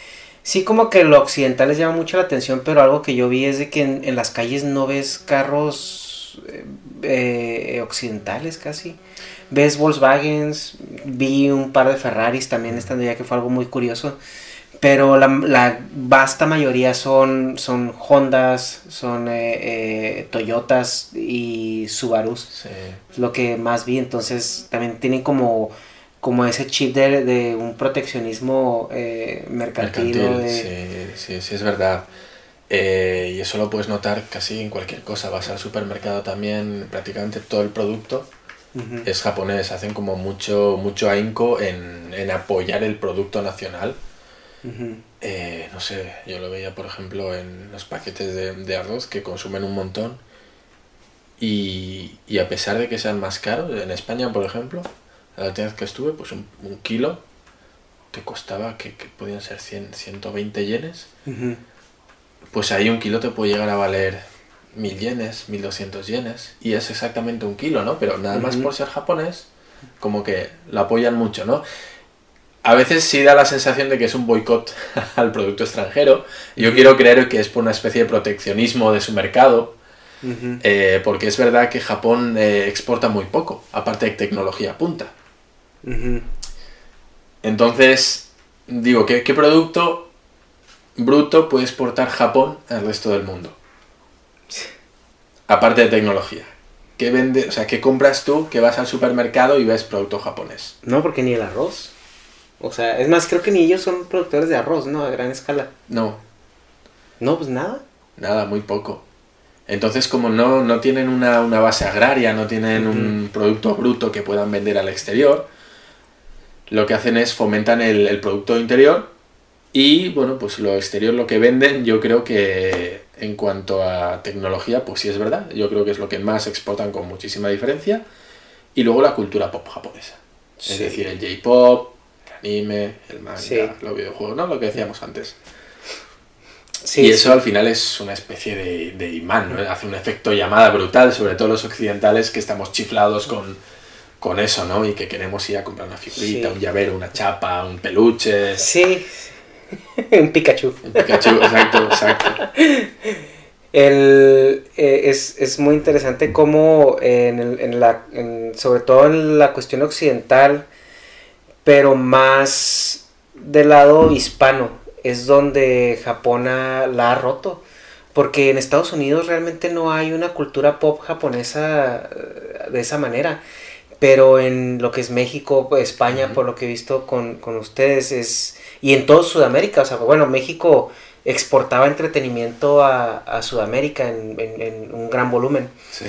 sí como que lo occidental les llama mucho la atención, pero algo que yo vi es de que en, en las calles no ves carros eh, eh, occidentales casi. Ves Volkswagens, vi un par de Ferraris también estando ya que fue algo muy curioso. Pero la, la vasta mayoría son, son Hondas, son eh, eh, Toyotas y Subarus. Sí. Lo que más vi. Entonces también tienen como, como ese chip de, de un proteccionismo eh, mercantil. Mercantil, sí, sí, sí, es verdad. Eh, y eso lo puedes notar casi en cualquier cosa. Vas al supermercado también, prácticamente todo el producto es japonés. Hacen como mucho, mucho ahínco en, en apoyar el producto nacional. Eh, no sé, yo lo veía por ejemplo en los paquetes de, de arroz que consumen un montón. Y, y a pesar de que sean más caros, en España por ejemplo, la última vez que estuve, pues un, un kilo te costaba que, que podían ser 100, 120 yenes. Pues ahí un kilo te puede llegar a valer 1000 yenes, 1200 yenes. Y es exactamente un kilo, ¿no? Pero nada más por ser japonés, como que lo apoyan mucho, ¿no? A veces sí da la sensación de que es un boicot al producto extranjero. Yo quiero creer que es por una especie de proteccionismo de su mercado, eh, porque es verdad que Japón eh, exporta muy poco, aparte de tecnología punta. Entonces, digo, ¿qué, qué producto bruto puede exportar Japón al resto del mundo? Aparte de tecnología. ¿Qué vende, o sea, qué compras tú que vas al supermercado y ves producto japonés? No, porque ni el arroz. O sea, es más, creo que ni ellos son productores de arroz, ¿no? A gran escala. No, No, pues nada. nada, muy poco. Entonces, como no, no tienen una, una base agraria, no tienen un producto bruto que puedan vender al exterior, lo que hacen es fomentan el, el producto interior y, bueno, pues lo exterior, lo que venden, yo creo que en cuanto a tecnología, pues sí es verdad. Yo creo que es lo que más exportan con muchísima diferencia. Y luego la cultura pop japonesa. Es decir, el J-pop, el anime, el manga, Sí. los videojuegos, ¿no? Lo que decíamos antes. Sí, y eso al final es una especie de, de imán, ¿no? Hace un efecto llamada brutal, sobre todo los occidentales que estamos chiflados con, con eso, ¿no? Y que queremos ir a comprar una figurita, Sí. un llavero, una chapa, un peluche. Sí. un Pikachu. Un Pikachu, exacto, exacto. El, eh, es, es, muy interesante cómo en, el, en la, en, sobre todo en la cuestión occidental, pero más del lado hispano, es donde Japón la ha roto. Porque en Estados Unidos realmente no hay una cultura pop japonesa eh, de esa manera. Pero en lo que es México, España, por lo que he visto con, con ustedes, es. Y en todo Sudamérica, o sea, bueno, México exportaba entretenimiento a, a Sudamérica en, en, un gran volumen. Sí.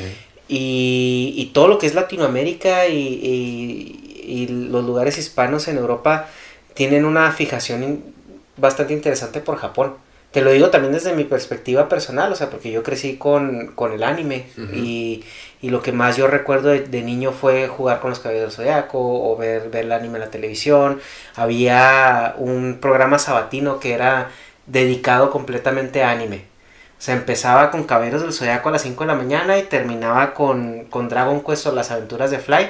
Y, y, todo lo que es Latinoamérica y, y, y, los lugares hispanos en Europa tienen una fijación bastante interesante por Japón. Te lo digo también desde mi perspectiva personal, o sea, porque yo crecí con, con el anime y, lo que más yo recuerdo de, niño fue jugar con los caballeros del zodiaco o ver, ver el anime en la televisión. Había un programa sabatino que era dedicado completamente a anime. O sea, empezaba con Caballeros del Zodiaco a las 5 de la mañana y terminaba con, con Dragon Quest o las aventuras de Fly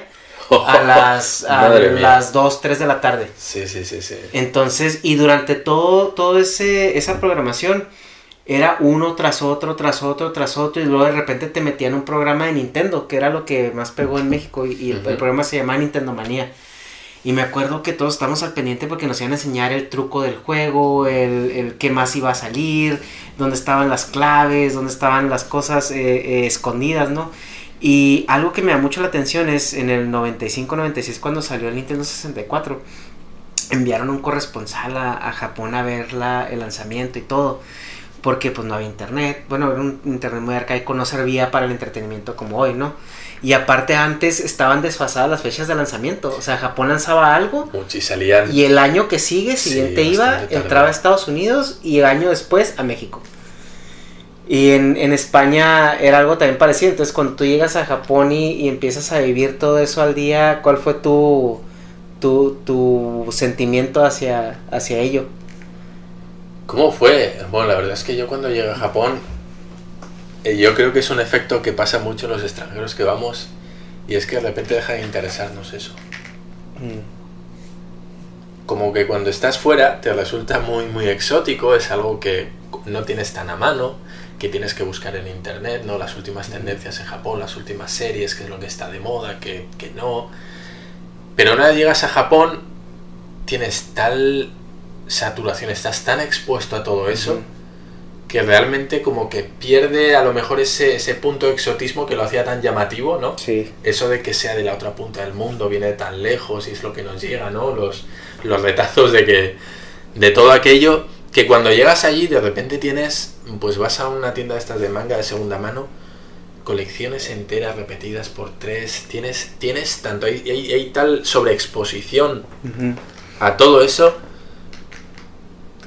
a las, a las 2, 3 de la tarde. Sí, sí, sí, sí. Entonces, y durante todo, todo ese, esa programación era uno tras otro, tras otro, tras otro, y luego de repente te metían un programa de Nintendo, que era lo que más pegó en México, y, el, el, programa se llamaba Nintendo Manía. Y me acuerdo que todos estábamos al pendiente porque nos iban a enseñar el truco del juego, el, el qué más iba a salir, dónde estaban las claves, dónde estaban las cosas eh, eh, escondidas, ¿no? Y algo que me da mucho la atención es en el 95-96 cuando salió el Nintendo 64, enviaron un corresponsal a, a Japón a ver la, el lanzamiento y todo porque pues no había internet, bueno, era un internet muy arcaico, no servía para el entretenimiento como hoy, ¿no? Y aparte antes estaban desfasadas las fechas de lanzamiento. O sea, Japón lanzaba algo. Y salían. Y el año que sigue, siguiente iba, entraba a Estados Unidos y el año después a México. Y en, España era algo también parecido. Entonces, cuando tú llegas a Japón y, empiezas a vivir todo eso al día, ¿cuál fue tu, tu, tu sentimiento hacia, hacia ello? ¿Cómo fue? Bueno, la verdad es que yo cuando llegué a Japón eh, yo creo que es un efecto que pasa mucho en los extranjeros que vamos y es que de repente deja de interesarnos eso. Mm. Como que cuando estás fuera te resulta muy muy exótico, es algo que no tienes tan a mano, que tienes que buscar en internet, ¿no? Las últimas tendencias en Japón, las últimas series, qué es lo que está de moda, que, que no. Pero una vez llegas a Japón, tienes tal saturación, estás tan expuesto a todo eso que realmente como que pierde a lo mejor ese, ese punto de exotismo que lo hacía tan llamativo, ¿no? Sí. Eso de que sea de la otra punta del mundo, viene de tan lejos y es lo que nos llega, ¿no? Los, los retazos de que de todo aquello que cuando llegas allí de repente tienes, pues vas a una tienda de estas de manga de segunda mano, colecciones enteras repetidas por tres, tienes, tienes tanto, hay, hay, tal sobreexposición a todo eso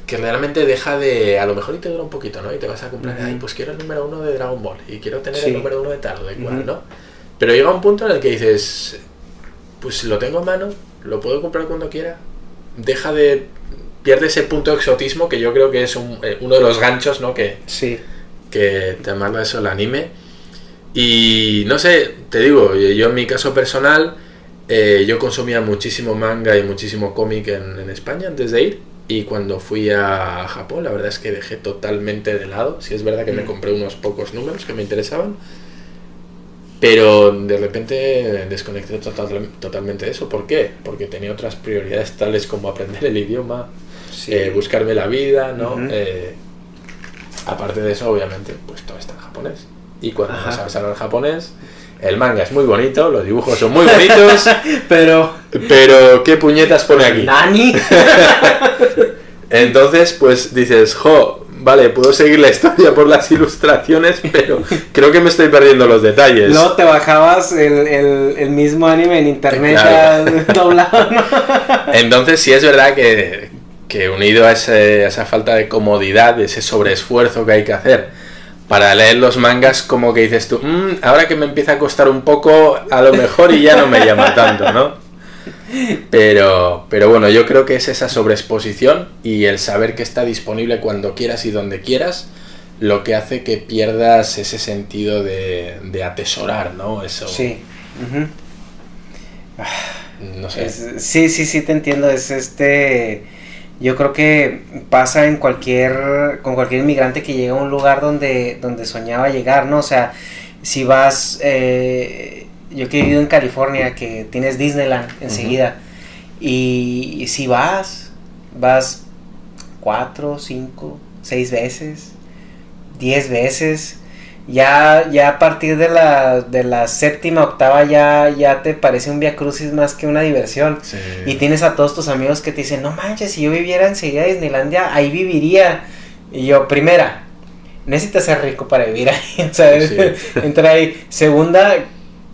que realmente deja de. A lo mejor y te dura un poquito, ¿no? Y te vas a comprar, ay, pues quiero el número uno de Dragon Ball y quiero tener el número uno de tal o de cual, ¿no? Pero llega un punto en el que dices, pues lo tengo en mano, lo puedo comprar cuando quiera. Deja de. Pierde ese punto de exotismo que yo creo que es eh, uno de los ganchos, ¿no? Que, sí. que te amarga eso el anime. Y no sé, te digo, yo en mi caso personal, eh, yo consumía muchísimo manga y muchísimo cómic en, en España antes de ir y cuando fui a Japón, la verdad es que dejé totalmente de lado. Si es verdad que me mm. compré unos pocos números que me interesaban, pero de repente desconecté totalmente de eso. ¿Por qué? Porque tenía otras prioridades tales como aprender el idioma, eh, buscarme la vida, ¿no? Eh, aparte de eso, obviamente, pues todo está en japonés. Y cuando no sabes hablar japonés, el manga es muy bonito, los dibujos son muy bonitos, pero... Pero, ¿qué puñetas pone aquí? ¿Nani? Entonces, pues dices, jo, vale, puedo seguir la historia por las ilustraciones, pero creo que me estoy perdiendo los detalles. No, te bajabas el, mismo anime en internet doblado. Entonces, sí es verdad que, que unido a, ese, a esa falta de comodidad, ese sobreesfuerzo que hay que hacer, para leer los mangas como que dices tú, mm, ahora que me empieza a costar un poco, a lo mejor y ya no me llama tanto, ¿no? Pero, pero bueno, yo creo que es esa sobreexposición y el saber que está disponible cuando quieras y donde quieras lo que hace que pierdas ese sentido de, de atesorar, ¿no? Eso. Sí. No sé. sí, sí, sí, te entiendo. Es este Yo creo que pasa en cualquier, con cualquier inmigrante que llega a un lugar donde, donde soñaba llegar, ¿no? O sea, si vas, eh, yo que he vivido en California, que tienes Disneyland enseguida, y, si vas, vas cuatro, cinco, seis veces, diez veces, ya, ya a partir de la, de la séptima, octava, ya, ya te parece un via crucis más que una diversión. Y tienes a todos tus amigos que te dicen, no manches, si yo viviera enseguida de Disneylandia, ahí viviría. Y yo, primera, necesitas ser rico para vivir ahí. O sea, entra ahí. Segunda,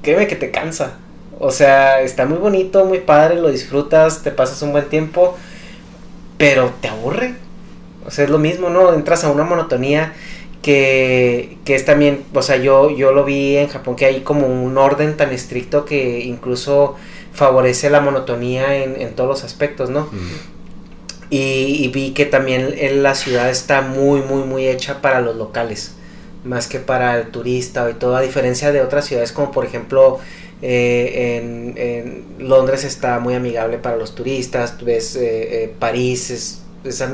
créeme que te cansa. O sea, está muy bonito, muy padre, lo disfrutas, te pasas un buen tiempo, pero te aburre. O sea, es lo mismo, ¿no? Entras a una monotonía que, que es también, o sea, yo, yo lo vi en Japón que hay como un orden tan estricto que incluso favorece la monotonía en, en todos los aspectos, ¿no? Y, vi que también en la ciudad está muy, muy, muy hecha para los locales, más que para el turista y todo, a diferencia de otras ciudades como por ejemplo eh, en, Londres está muy amigable para los turistas, tú ves eh, eh, París, es,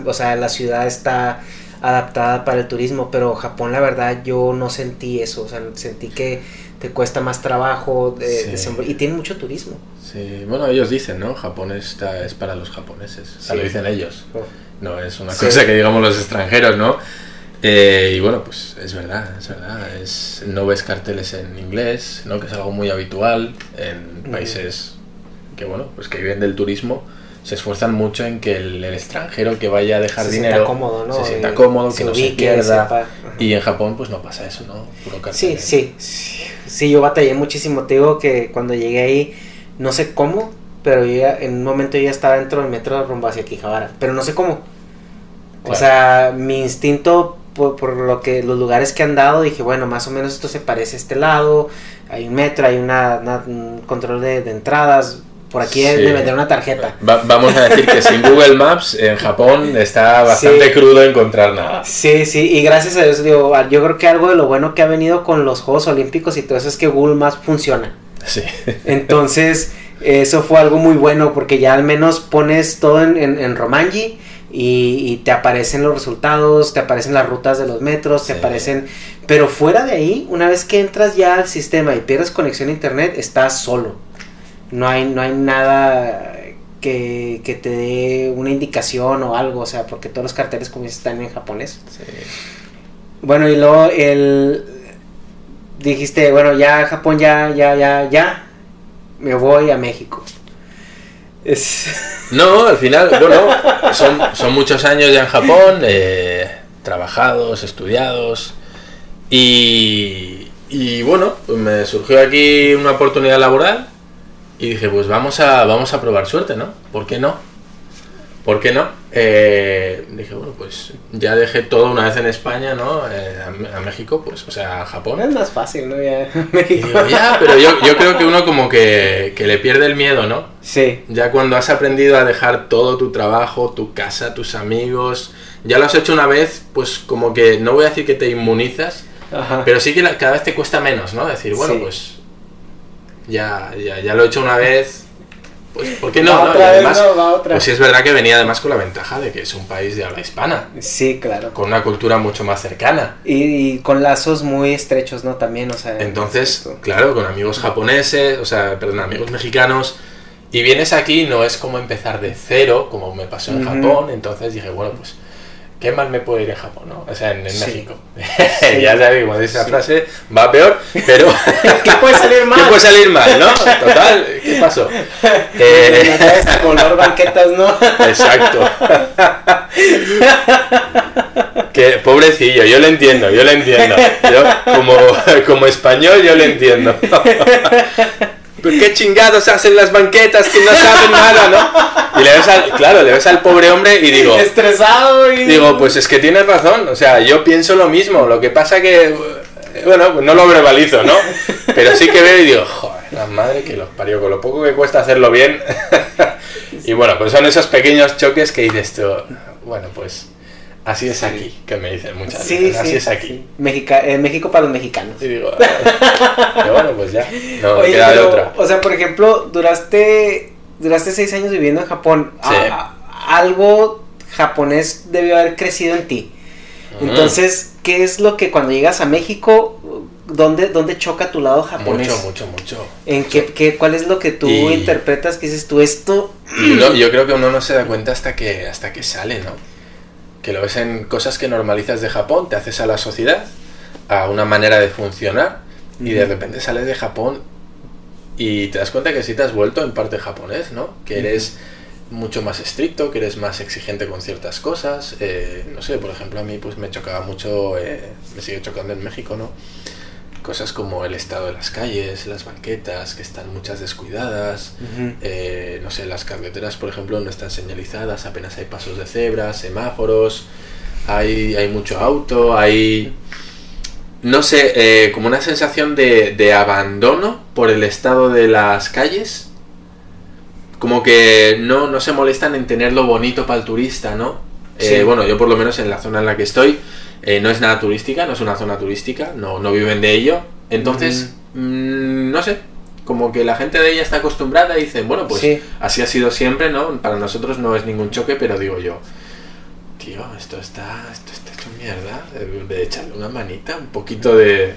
o sea, la ciudad está adaptada para el turismo, pero Japón la verdad yo no sentí eso, o sea, sentí que te cuesta más trabajo y tiene mucho turismo. Sí, bueno, ellos dicen, ¿no? Japón está, es para los japoneses, o sea, lo dicen ellos. Oh. No es una cosa que digamos los extranjeros, ¿no? Eh, y bueno, pues es verdad, es verdad. Es, no ves carteles en inglés, ¿no? Que es algo muy habitual en países que, bueno, pues que viven del turismo se esfuerzan mucho en que el, extranjero que vaya a dejar se dinero cómodo, ¿no? se sienta cómodo, que no se pierda. Y en Japón pues no pasa eso, ¿no? Puro sí, sí, sí, yo batallé muchísimo. Te digo que cuando llegué ahí, no sé cómo, pero yo ya, en un momento yo ya estaba dentro del metro rumbo hacia Quijabara, pero no sé cómo. O sea, mi instinto por, lo que los lugares que han dado, dije, bueno, más o menos esto se parece a este lado, hay un metro, hay una, un control de, de entradas, por aquí sí. de vender una tarjeta. vamos a decir que sin Google Maps en Japón está bastante crudo encontrar nada. Sí, sí, y gracias a Dios, digo, yo creo que algo de lo bueno que ha venido con los Juegos Olímpicos y todo eso es que Google Maps funciona. Sí. Entonces, eso fue algo muy bueno porque ya al menos pones todo en, en, Romanji y, te aparecen los resultados, te aparecen las rutas de los metros, te aparecen... Pero fuera de ahí, una vez que entras ya al sistema y pierdes conexión a internet, estás solo no hay, no hay nada que, te dé una indicación o algo, o sea, porque todos los carteles como están en japonés. Bueno, y luego el dijiste, bueno, ya Japón ya ya ya ya me voy a México. No, al final, bueno, son, son muchos años ya en Japón, eh, trabajados, estudiados y, y bueno, pues me surgió aquí una oportunidad laboral y dije, pues vamos a, vamos a probar suerte, ¿no? ¿Por qué no? ¿Por qué no? Eh, dije, bueno, pues ya dejé todo una vez en España, ¿no? Eh, a, México, pues, o sea, a Japón. Es más fácil, ¿no? Ya, México. ya, pero yo, yo, creo que uno como que, que, le pierde el miedo, ¿no? Sí. Ya cuando has aprendido a dejar todo tu trabajo, tu casa, tus amigos, ya lo has hecho una vez, pues como que, no voy a decir que te inmunizas, pero sí que cada vez te cuesta menos, ¿no? Decir, bueno, pues ya, ya, ya lo he hecho una vez. Pues, ¿por qué no? además, Pues sí es verdad que venía además con la ventaja de que es un país de habla hispana. Sí, claro. Con una cultura mucho más cercana. Y, con lazos muy estrechos, ¿no? También, o sea. Entonces, claro, con amigos japoneses, o sea, perdón, amigos mexicanos. Y vienes aquí, no es como empezar de cero, como me pasó en Japón. Entonces dije, bueno, pues ¿qué mal me puede ir en Japón, no? O sea, en, México. ya sabes, como dice esa frase, va peor, pero... ¿Qué puede salir mal? ¿Qué puede salir mal, no? Total, ¿qué pasó? Eh... Color banquetas, ¿no? Exacto. que pobrecillo, yo lo entiendo, yo lo entiendo. Yo, como, como español, yo lo entiendo. ¿Qué chingados hacen las banquetas que no saben nada, no? Y le ves al, claro, le ves al pobre hombre y digo... Estresado y... Digo, pues es que tienes razón, o sea, yo pienso lo mismo, lo que pasa que... Bueno, pues no lo verbalizo, ¿no? Pero sí que veo y digo, joder, la madre que los parió, con lo poco que cuesta hacerlo bien. y bueno, pues son esos pequeños choques que dices tú, bueno, pues Así es aquí, que me dicen muchas sí, veces. Así es aquí. en México para los mexicanos. Y digo, ah, pero bueno, pues ya. No queda de otra. O sea, por ejemplo, duraste, duraste seis años viviendo en Japón. Sí. ¿Algo japonés debió haber crecido en ti. Entonces, ¿qué es lo que cuando llegas a México, dónde, dónde choca tu lado japonés? Mucho, mucho, mucho. ¿En qué, qué, cuál es lo que tú Y- interpretas que dices tú esto? Y uno- yo creo que uno no se da cuenta hasta que, hasta que sale, ¿no? Que lo ves en cosas que normalizas de Japón, te haces a la sociedad, a una manera de funcionar, y de repente sales de Japón y te das cuenta que sí te has vuelto en parte japonés, ¿no? Que eres mucho más estricto, que eres más exigente con ciertas cosas. eh, no sé, por ejemplo, a mí pues me chocaba mucho, eh, me sigue chocando en México, ¿no? Cosas como el estado de las calles, las banquetas, que están muchas descuidadas. Eh, no sé, las carreteras, por ejemplo, no están señalizadas, apenas hay pasos de cebra, semáforos, hay, hay mucho auto, hay, no sé, eh, como una sensación de, de abandono por el estado de las calles. Como que no, no se molestan en tenerlo bonito para el turista, ¿no? Eh, bueno, yo por lo menos en la zona en la que estoy, eh, no es nada turística, no es una zona turística, no, no viven de ello. Entonces, mm, no sé, como que la gente de ella está acostumbrada y dicen, bueno, pues Sí. así ha sido siempre, ¿no? Para nosotros no es ningún choque, pero digo yo, tío, esto está, esto está hecho mierda, de, de echarle una manita, un poquito de,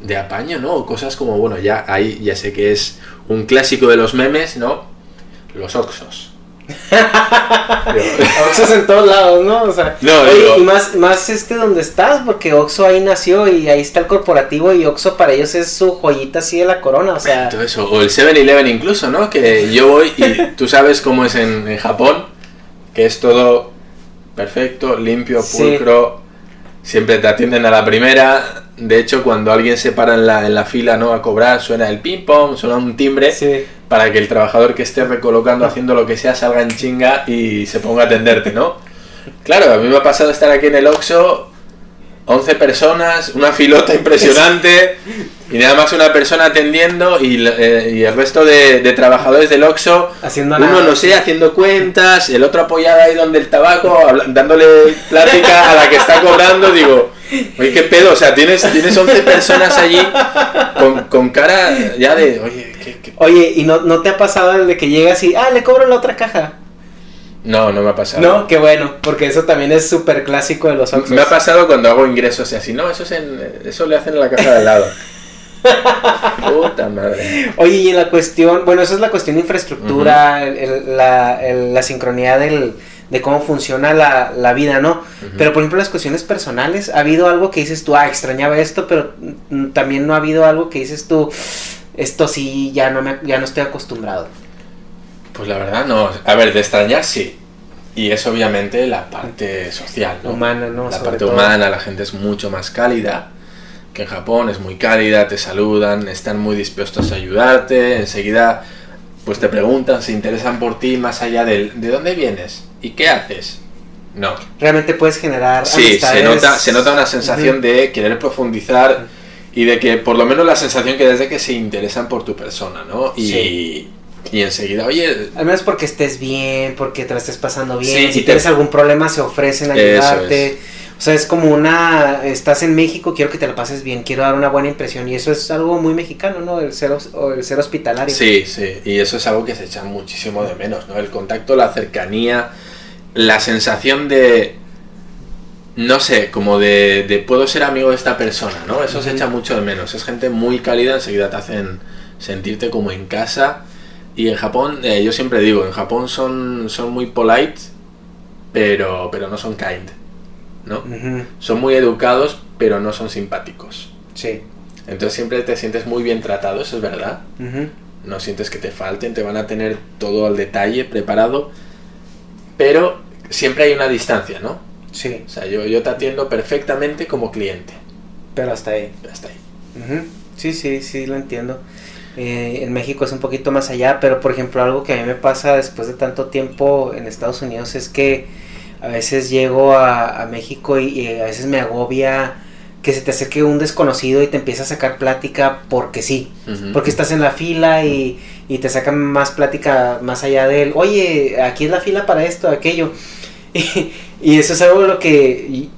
de apaño, ¿no? O cosas como, bueno, ya ahí ya sé que es un clásico de los memes, ¿no? Los Oxos. Oxxos en todos lados, ¿no? O sea, No, oye, digo- y más, más este donde estás, porque Oxxo ahí nació y ahí está el corporativo y Oxxo para ellos es su joyita así de la corona, o sea, Todo eso, o el 7-Eleven incluso, ¿no? Que yo voy y tú sabes cómo es en, en Japón, que es todo perfecto, limpio, Sí. pulcro, siempre te atienden a la primera. De hecho, cuando alguien se para en la, en la fila ¿no? a cobrar, suena el ping-pong, suena un timbre sí. para que el trabajador que esté recolocando, haciendo lo que sea, salga en chinga y se ponga a atenderte, ¿no? Claro, a mí me ha pasado estar aquí en el Oxxo, 11 personas, una filota impresionante y nada más una persona atendiendo y, eh, y el resto de, de trabajadores del Oxxo, Haciendo uno nada. no sé, haciendo cuentas, el otro apoyado ahí donde el tabaco, dándole plática a la que está cobrando, digo, oye, qué pedo, o sea, tienes, tienes 11 personas allí con, con cara ya de, oye, ¿qué, qué Oye, ¿y no, no te ha pasado el de que llegas y, ah, le cobro la otra caja? No, no me ha pasado. No, qué bueno, porque eso también es súper clásico de los Oxxos. Me ha pasado cuando hago ingresos y así, no, eso, es en, eso le hacen en la casa de al lado. Puta madre. Oye, y en la cuestión, bueno, eso es la cuestión de infraestructura, el- la, el- la sincronía del, de cómo funciona la, la vida, ¿no? Pero por ejemplo, las cuestiones personales, ¿ha habido algo que dices tú, ah, extrañaba esto, pero mm, también no ha habido algo que dices tú, esto sí, ya no, me, ya no estoy acostumbrado? Pues la verdad no. A ver, de extrañar sí. Y es obviamente la parte social, ¿no? Humana, ¿no? La Sobre parte todo. humana, la gente es mucho más cálida que en Japón, es muy cálida, te saludan, están muy dispuestos a ayudarte, enseguida pues te preguntan, se interesan por ti más allá del ¿de dónde vienes? ¿Y qué haces? No. Realmente puedes generar Sí, se amistades- nota, se nota una sensación Ujú. de querer profundizar y de que por lo menos la sensación que desde que se interesan por tu persona, ¿no? Y, Sí. Y enseguida, oye, Al menos porque estés bien, porque te la estés pasando bien. Sí, si te- tienes algún problema, se ofrecen a ayudarte. O sea, es como una. Estás en México, quiero que te la pases bien, quiero dar una buena impresión. Y eso es algo muy mexicano, ¿no? El ser, el ser hospitalario. sí, sí, y eso es algo que se echa muchísimo de menos, ¿no? El contacto, la cercanía, la sensación de, no sé, como de, de puedo ser amigo de esta persona, ¿no? Eso se echa mucho de menos. Es gente muy cálida, enseguida te hacen sentirte como en casa. Y en Japón, eh, yo siempre digo, en Japón son, son muy polite, pero, pero no son kind, ¿no? Son muy educados, pero no son simpáticos. Sí. Entonces siempre te sientes muy bien tratado, eso es verdad. No sientes que te falten, te van a tener todo al detalle preparado, pero siempre hay una distancia, ¿no? Sí, O sea, yo, yo te atiendo perfectamente como cliente. pero hasta ahí. Hasta ahí. Sí, sí, sí, lo entiendo. Eh, en México es un poquito más allá, pero por ejemplo algo que a mí me pasa después de tanto tiempo en Estados Unidos es que a veces llego a, a México y, y a veces me agobia que se te acerque un desconocido y te empieza a sacar plática porque sí, porque estás en la fila y, y te sacan más plática más allá de él, oye, aquí es la fila para esto, aquello. Y, y eso es algo lo que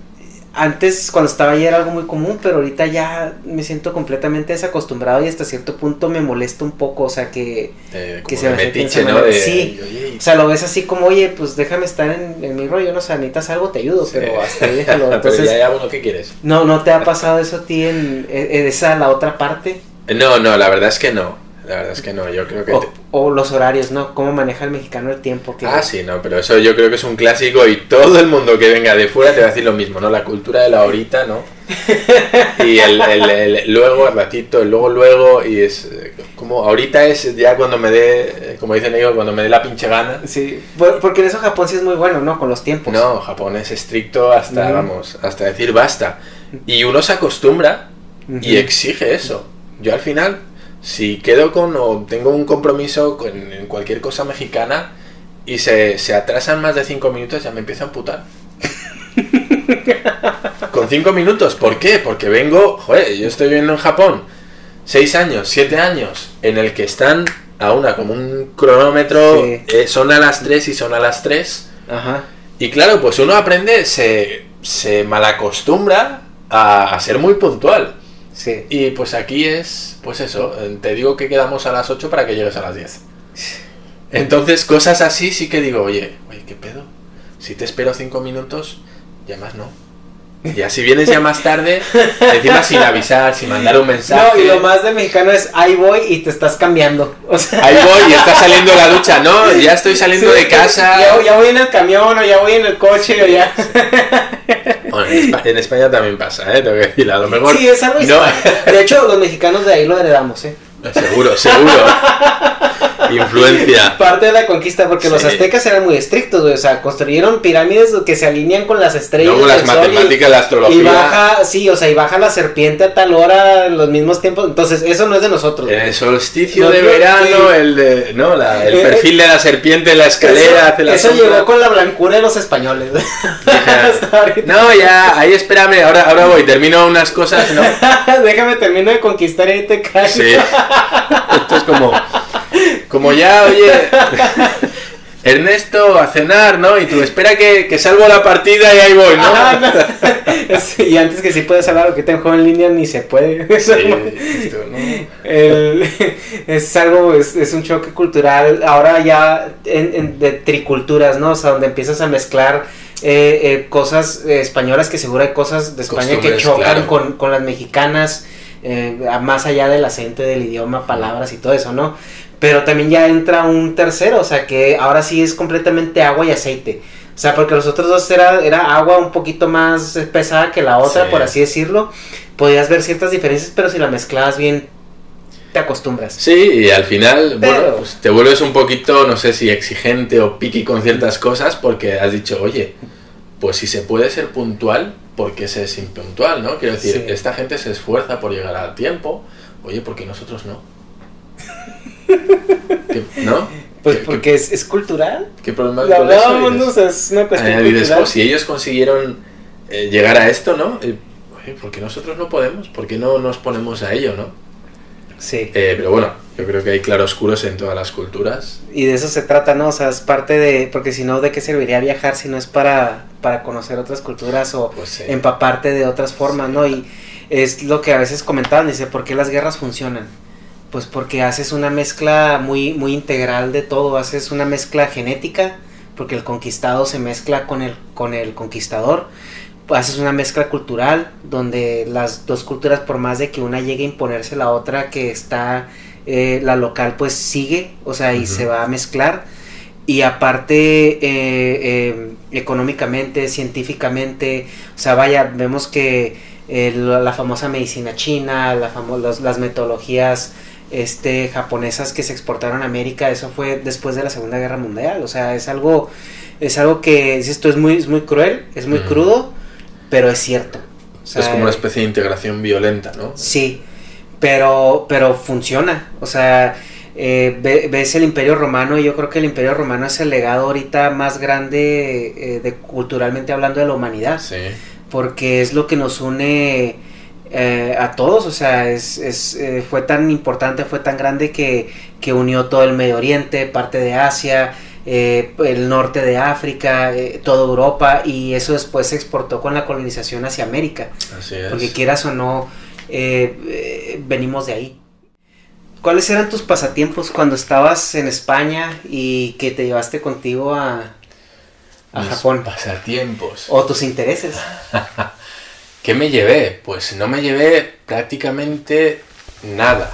antes cuando estaba allí era algo muy común, pero ahorita ya me siento completamente desacostumbrado y hasta cierto punto me molesta un poco, o sea que Eh, que se me metiche, ¿no? De, Sí. oye, O sea, lo ves así como, oye, pues déjame estar en, en mi rollo, no o sea, necesitas algo, te ayudo, Sí. pero hasta ahí déjalo. Entonces, Entonces, ya, ya, bueno, ¿qué quieres? no, ¿no te ha pasado eso a ti en, en- en esa, la otra parte? No, no, la verdad es que no. La verdad es que no, yo creo que... O, te- o los horarios, ¿no? ¿Cómo maneja el mexicano el tiempo? Que, Ah, sí, no, pero eso yo creo que es un clásico y todo el mundo que venga de fuera te va a decir lo mismo, ¿no? La cultura de la horita, ¿no? Y el, el- el luego, el ratito, el luego, luego, y es eh, como ahorita es ya cuando me dé, eh, como dicen ellos, cuando me dé la pinche gana. Sí, por- porque en eso Japón sí es muy bueno, ¿no? Con los tiempos. No, Japón es estricto hasta, vamos, hasta decir basta. Y uno se acostumbra y exige eso. Yo al final, si quedo con o tengo un compromiso con, en cualquier cosa mexicana y se, se atrasan más de cinco minutos, ya me empiezo a amputar. con cinco minutos, ¿por qué? Porque vengo, joder, yo estoy viviendo en Japón seis años, siete años, en el que están a una como un cronómetro, Sí. eh, son a las tres y son a las tres. Ajá. Y claro, pues uno aprende, se, se malacostumbra a, a ser muy puntual. Sí. Y pues aquí es, pues eso, te digo que quedamos a las 8 para que llegues a las 10. Entonces, cosas así sí que digo, oye, oye, ¿qué pedo? Si te espero 5 minutos, ya más no. Ya si vienes ya más tarde, encima sin avisar, sin mandar un mensaje. No, y lo más de mexicano es ahí voy y te estás cambiando. O sea, Ahí voy y está saliendo la ducha, no, ya estoy saliendo sí, de casa. Ya, ya voy en el camión o ya voy en el coche o ya. Bueno, en, Espa- en España también pasa, ¿eh? Tengo que decir, a lo mejor. Sí, es algo no. De hecho, los mexicanos de ahí lo heredamos, ¿eh? Seguro, seguro. Influencia. Parte de la conquista, porque los aztecas eran muy estrictos, güey. O sea, construyeron pirámides que se alinean con las estrellas. Las y- matemáticas, la Y astrología. baja, sí, o sea, y baja la serpiente a tal hora en los mismos tiempos. Entonces, eso no es de nosotros. El solsticio No, de verano, el de. No, la- el Eh, perfil de la serpiente en la escalera, eso la eso llegó con la blancura de los españoles. No, ya, ahí espérame, ahora, ahora voy, termino unas cosas, ¿no? Déjame termino de conquistar y ahí te caes. Sí. Esto es como. Como ya, oye. Ernesto, a cenar, ¿no? Y tú, espera que, que salvo la partida y ahí voy, ¿no? Sí, y antes que sí puedes hablar, lo que te en línea ni se puede. Sí, esto, ¿no? El- es algo, es, es un choque cultural, ahora ya en, en- de triculturas, ¿no? O sea, donde empiezas a mezclar eh, eh, cosas eh, españolas, que seguro hay cosas de España que chocan claro. con, con las mexicanas, eh, más allá del acento, del idioma, palabras y todo eso, ¿no? Pero también ya entra un tercero, o sea, que ahora sí es completamente agua y aceite. O sea, porque los otros dos era, era agua un poquito más pesada que la otra, Sí. por así decirlo. Podías ver ciertas diferencias, pero si la mezclabas bien, te acostumbras. Sí, y al final, bueno, pues te vuelves un poquito, no sé si exigente o piqui con ciertas cosas porque has dicho, oye, pues si se puede ser puntual, ¿por qué se es impuntual, no? Quiero decir, Sí. esta gente se esfuerza por llegar a tiempo, oye, ¿por qué nosotros no? ¿Qué- ¿No? Pues ¿Qué- porque es, es cultural. ¿Qué, problema hablábamos, ¿no? O sea, es una cuestión Ah, cultural. "Oh, si ellos consiguieron eh, llegar a esto, ¿no? Eh, oye, ¿por qué nosotros no podemos? ¿Por qué no nos ponemos a ello, no? Sí. Eh, pero bueno, yo creo que hay claroscuros en todas las culturas. Y de eso se trata, ¿no? O sea, es parte de... Porque si no, ¿de qué serviría viajar si no es para, para conocer otras culturas o Pues sí. empaparte de otras formas, ¿no? Y es lo que a veces comentaban, dice, ¿por qué las guerras funcionan? Pues porque haces una mezcla muy, muy integral de todo, haces una mezcla genética, porque el conquistado se mezcla con el, con el conquistador, haces una mezcla cultural, donde las dos culturas, por más de que una llegue a imponerse la otra que está, eh, la local, pues sigue, o sea, y se va a mezclar. Y aparte, eh, eh, económicamente, científicamente, o sea, vaya, vemos que eh, la, la famosa medicina china, la famo- los- las metodologías este, japonesas que se exportaron a América, eso fue después de la Segunda Guerra Mundial. O sea, es algo, es algo que, esto es muy, es muy cruel, es muy crudo, pero es cierto. O sea, es como una especie de integración violenta, ¿no? Sí, pero, pero funciona. O sea, eh, ve- ves el Imperio Romano y yo creo que el Imperio Romano es el legado ahorita más grande eh, de culturalmente hablando de la humanidad, Sí. porque es lo que nos une eh, a todos. O sea, es, es, eh, fue tan importante, fue tan grande que, que unió todo el Medio Oriente, parte de Asia. eh, el norte de África, toda Europa y eso después se exportó con la colonización hacia América. Así es. Porque quieras o no, venimos de ahí. cuáles eran tus pasatiempos cuando estabas en España y que te llevaste contigo a, a Mis Japón? Pasatiempos. O tus intereses. ¿Qué me llevé? Pues no me llevé prácticamente nada.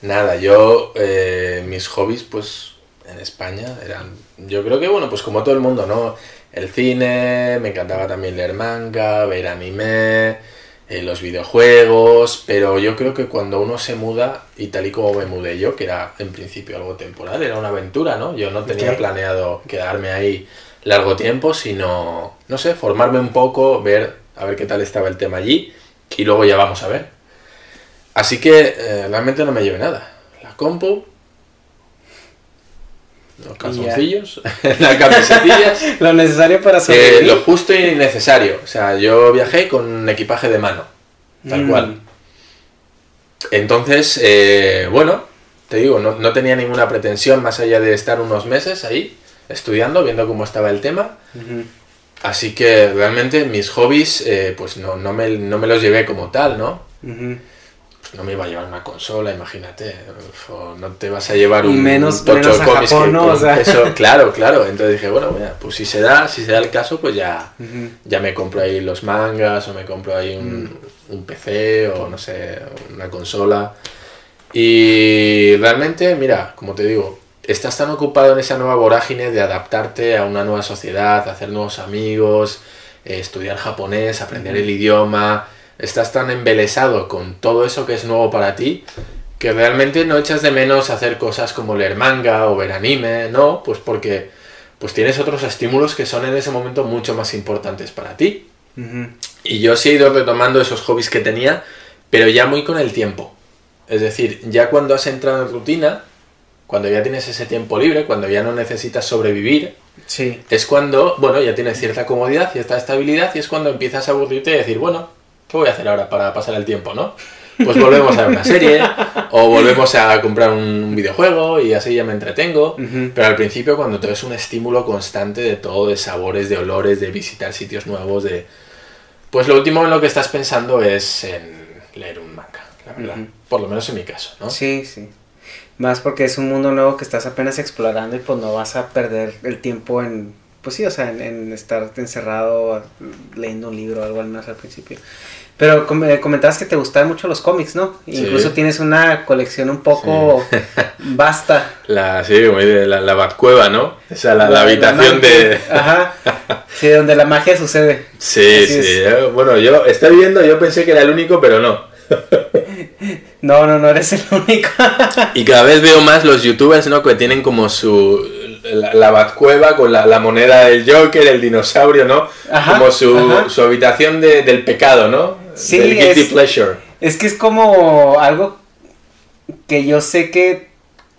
Nada. Yo, eh, mis hobbies, pues en España eran. Yo creo que, bueno, pues como todo el mundo, ¿no? El cine, me encantaba también leer manga, ver anime, eh, los videojuegos, pero yo creo que cuando uno se muda, y tal y como me mudé yo, que era en principio algo temporal, era una aventura, ¿no? Yo no tenía planeado quedarme ahí largo tiempo, sino, no sé, formarme un poco, ver a ver qué tal estaba el tema allí, y luego ya vamos a ver. Así que eh, realmente no me llevé nada. La compu, los calzoncillos, las camisetillas, Lo necesario para eh, sobrevivir. lo justo y necesario. O sea, yo viajé con equipaje de mano, tal Mm. cual. Entonces, eh, bueno, te digo, no, no tenía ninguna pretensión más allá de estar unos meses ahí estudiando, viendo cómo estaba el tema. Así que realmente mis hobbies, eh, pues no, no, me, no me los llevé como tal, ¿no? Pues no me iba a llevar una consola, imagínate. o no te vas a llevar un, menos- un tocho menos a cómics Japón, que ¿no? con O sea. eso- claro, claro. Entonces dije, bueno, mira, pues si se da, si se da el caso, pues ya, ya me compro ahí los mangas o me compro ahí un, Mm. un PC o no sé, una consola. Y realmente, mira, como te digo, estás tan ocupado en esa nueva vorágine de adaptarte a una nueva sociedad, hacer nuevos amigos, eh, estudiar japonés, aprender el idioma, estás tan embelesado con todo eso que es nuevo para ti que realmente no echas de menos hacer cosas como leer manga o ver anime, no, pues porque pues tienes otros estímulos que son en ese momento mucho más importantes para ti. Y yo sí he ido retomando esos hobbies que tenía, pero ya muy con el tiempo. Es decir, ya cuando has entrado en rutina, cuando ya tienes ese tiempo libre, cuando ya no necesitas sobrevivir, Sí. es cuando, bueno, ya tienes cierta comodidad, cierta estabilidad, y es cuando empiezas a aburrirte y decir, bueno, ¿qué voy a hacer ahora para pasar el tiempo, no? Pues volvemos a ver una serie, o volvemos a comprar un videojuego, y así ya me entretengo. Ujú. Pero al principio, cuando todo es un estímulo constante de todo, de sabores, de olores, de visitar sitios nuevos, de. Pues lo último en lo que estás pensando es en leer un manga, la verdad. Por lo menos en mi caso, ¿no? Sí, sí. Más porque es un mundo nuevo que estás apenas explorando y pues no vas a perder el tiempo en, pues sí, o sea, en, en estar encerrado leyendo un libro o algo al menos al principio. Pero eh, comentabas que te gustaban mucho los cómics, ¿no? Sí. Incluso tienes una colección un poco vasta. La, sí, la, la Batcueva, ¿no? O sea, la, la habitación de. Ajá. Sí, donde la magia sucede. Sí, Así sí. es. eh, Bueno, yo estoy viendo, yo pensé que era el único, pero no. No, no, no eres el único. Y cada vez veo más los youtubers, ¿no? Que tienen como su. La, la Batcueva con la, la moneda del Joker, el dinosaurio, ¿no? Ajá, como su, ajá. su habitación de- del pecado, ¿no? Sí, del guilty es- pleasure. Es que es como algo que yo sé que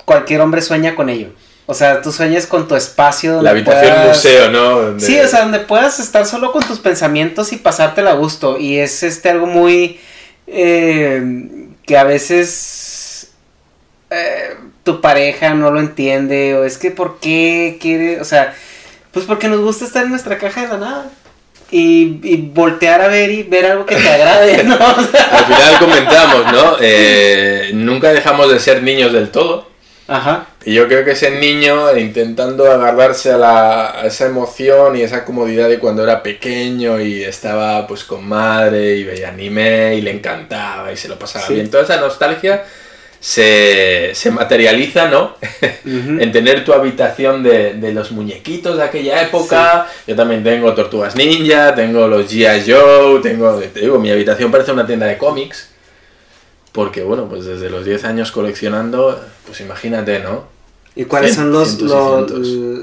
cualquier hombre sueña con ello. O sea, tú sueñas con tu espacio donde La habitación puedas- museo, ¿no? Donde- Sí, o sea, donde puedas estar solo con tus pensamientos y pasártela a gusto. Y es este algo muy eh, que a veces eh, tu pareja no lo entiende. O es que por qué quiere, o sea, pues porque nos gusta estar en nuestra caja de la nada. Y, y voltear a ver y ver algo que te agrade, ¿no? O sea, Al final comentamos, ¿no? Eh, nunca dejamos de ser niños del todo. Ajá. Y yo creo que ese niño intentando agarrarse a, la, a esa emoción y esa comodidad de cuando era pequeño y estaba pues con madre y veía anime y le encantaba y se lo pasaba Sí. bien. Toda esa nostalgia se, se materializa, ¿no? En tener tu habitación de, de los muñequitos de aquella época. Yo también tengo Tortugas Ninja, tengo los G.I. Joe, tengo, te digo, mi habitación parece una tienda de cómics. Porque, bueno, pues desde los 10 años coleccionando, pues imagínate, ¿no? ¿Y cuáles son los, los-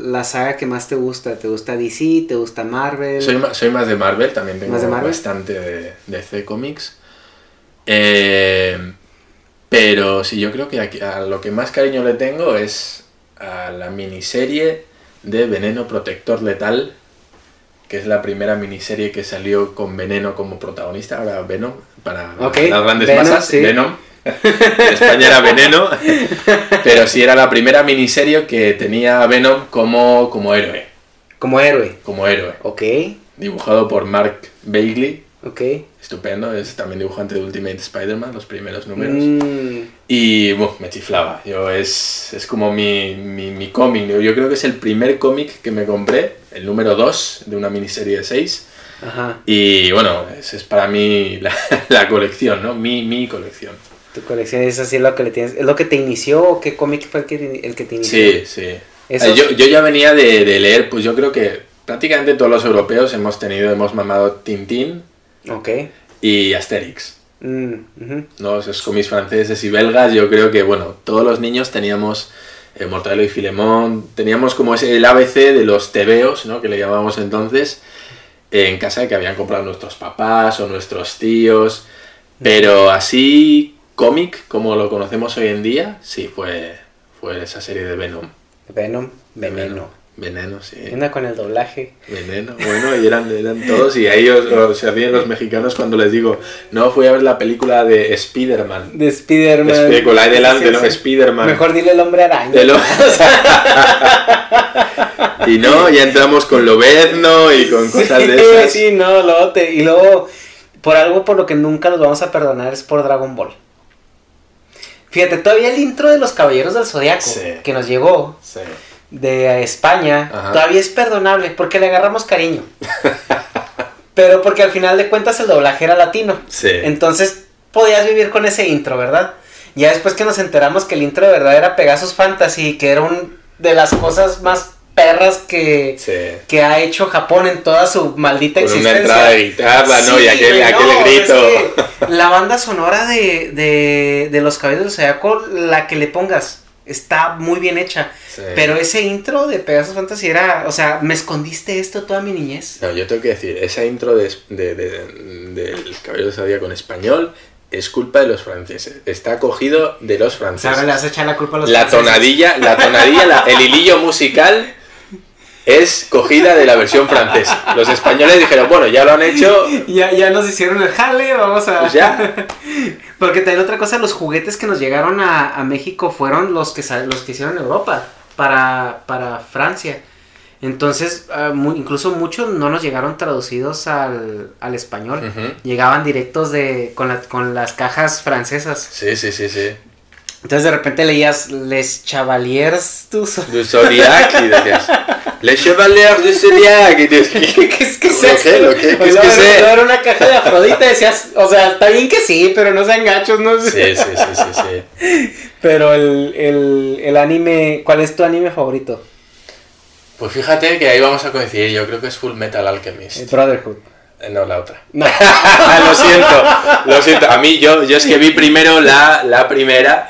la saga que más te gusta? ¿Te gusta DC? ¿Te gusta Marvel? Soy, soy más de Marvel, también tengo ¿Más de Marvel? bastante de, de C Comics. Eh, pero sí, yo creo que aquí- a lo que más cariño le tengo es a la miniserie de Veneno Protector Letal, que es la primera miniserie que salió con Veneno como protagonista, ahora Venom, para las grandes Venom, masas, sí. Venom. En España era Veneno, pero sí era la primera miniserie que tenía a Venom como, como héroe, Como héroe. como héroe Ok, dibujado por Mark Bagley. ok. Estupendo, es también dibujante de Ultimate Spider-Man, los primeros números. Mm, Y bueno, me chiflaba. Yo, es, es como mi, mi, mi cómic. Yo creo que es el primer cómic que me compré, el número 2 de una miniserie de 6. ajá, Y bueno, ese es para mí la, la colección, ¿no? Mi, mi colección. tu colección es así lo que le tienes. ¿Es lo que te inició o qué cómic fue el que, el que te inició? Sí, sí. Eh, Yo, yo ya venía de, de leer, pues yo creo que prácticamente todos los europeos hemos tenido, hemos mamado Tintín Ok. y Asterix. Mm. ¿no? Esos cómics franceses y belgas, yo creo que, bueno, todos los niños teníamos eh, Mortadelo y Filemón, teníamos como ese, el ABC de los tebeos, ¿no? Que le llamábamos entonces, eh, en casa que habían comprado nuestros papás o nuestros tíos, pero así cómic, como lo conocemos hoy en día, sí, fue, fue esa serie de Venom. Venom, veneno. Veneno, sí. ¿Qué onda con el doblaje? Veneno, bueno, y eran, eran todos, y ahí os- os- se ríen los mexicanos cuando les digo, no, fui a ver la película de Spider-Man. De Spider-Man. Con la ahí delante, Sí, ¿no? sí. Spider-Man. Mejor dile el hombre araña. De lo- y no, ya entramos con Lobezno y con cosas de esas. Sí, no, luego te- y luego, por algo por lo que nunca los vamos a perdonar es por Dragon Ball. Fíjate, todavía el intro de los Caballeros del Zodiaco Sí. que nos llegó Sí. De España, Ajá. todavía es perdonable porque le agarramos cariño. Pero porque al final de cuentas el doblaje era latino. Sí. Entonces podías vivir con ese intro, ¿verdad? Ya después que nos enteramos que el intro de verdad era Pegasus Fantasy, que era un de las cosas más perras que, Sí. que ha hecho Japón en toda su maldita Con una existencia. entrada de guitarra, ¿no? Y aquel, grito. es que la banda sonora de, de, de Los Caballeros del Zodiaco, la que le pongas, está muy bien hecha. Sí. Pero ese intro de Pegasus Fantasy era, o sea, me escondiste esto toda mi niñez. No, yo tengo que decir, esa intro de, de, de- del Caballero de Zodíaco en español es culpa de los franceses. Está cogido de los franceses. ahora le vas a echar la culpa a los la franceses. tonadilla, la tonadilla, la- el hilillo musical es cogida de la versión francesa. Los españoles dijeron, bueno, ya lo han hecho, Ya, ya nos hicieron el jale, vamos a... pues ya. Porque también otra cosa, los juguetes que nos llegaron a, a México fueron los que, los que hicieron Europa, para, para Francia. Entonces, ah, mu- incluso muchos no nos llegaron traducidos al, al español. Llegaban directos de con, la- con las cajas francesas. Sí, sí, sí, sí. Entonces de repente leías Les Chevaliers du Zo- Du Zodiac y decías, Les Chevaliers du Zodiac. Y ¿Qué, qué es que es ¿Lo qué? ¿Lo qué? ¿Qué Oye, es que era- sé? era una caja de Afrodita y decías, o sea, está bien que sí, pero no sean gachos, no sé. Sí, sí, sí, sí, sí. Pero el, el, el anime, ¿cuál es tu anime favorito? Pues fíjate que ahí vamos a coincidir. Yo creo que es Full Metal El Alchemist. Brotherhood. Eh, No, la otra. No. lo siento, lo siento. A mí, yo, yo es que vi primero la, la primera,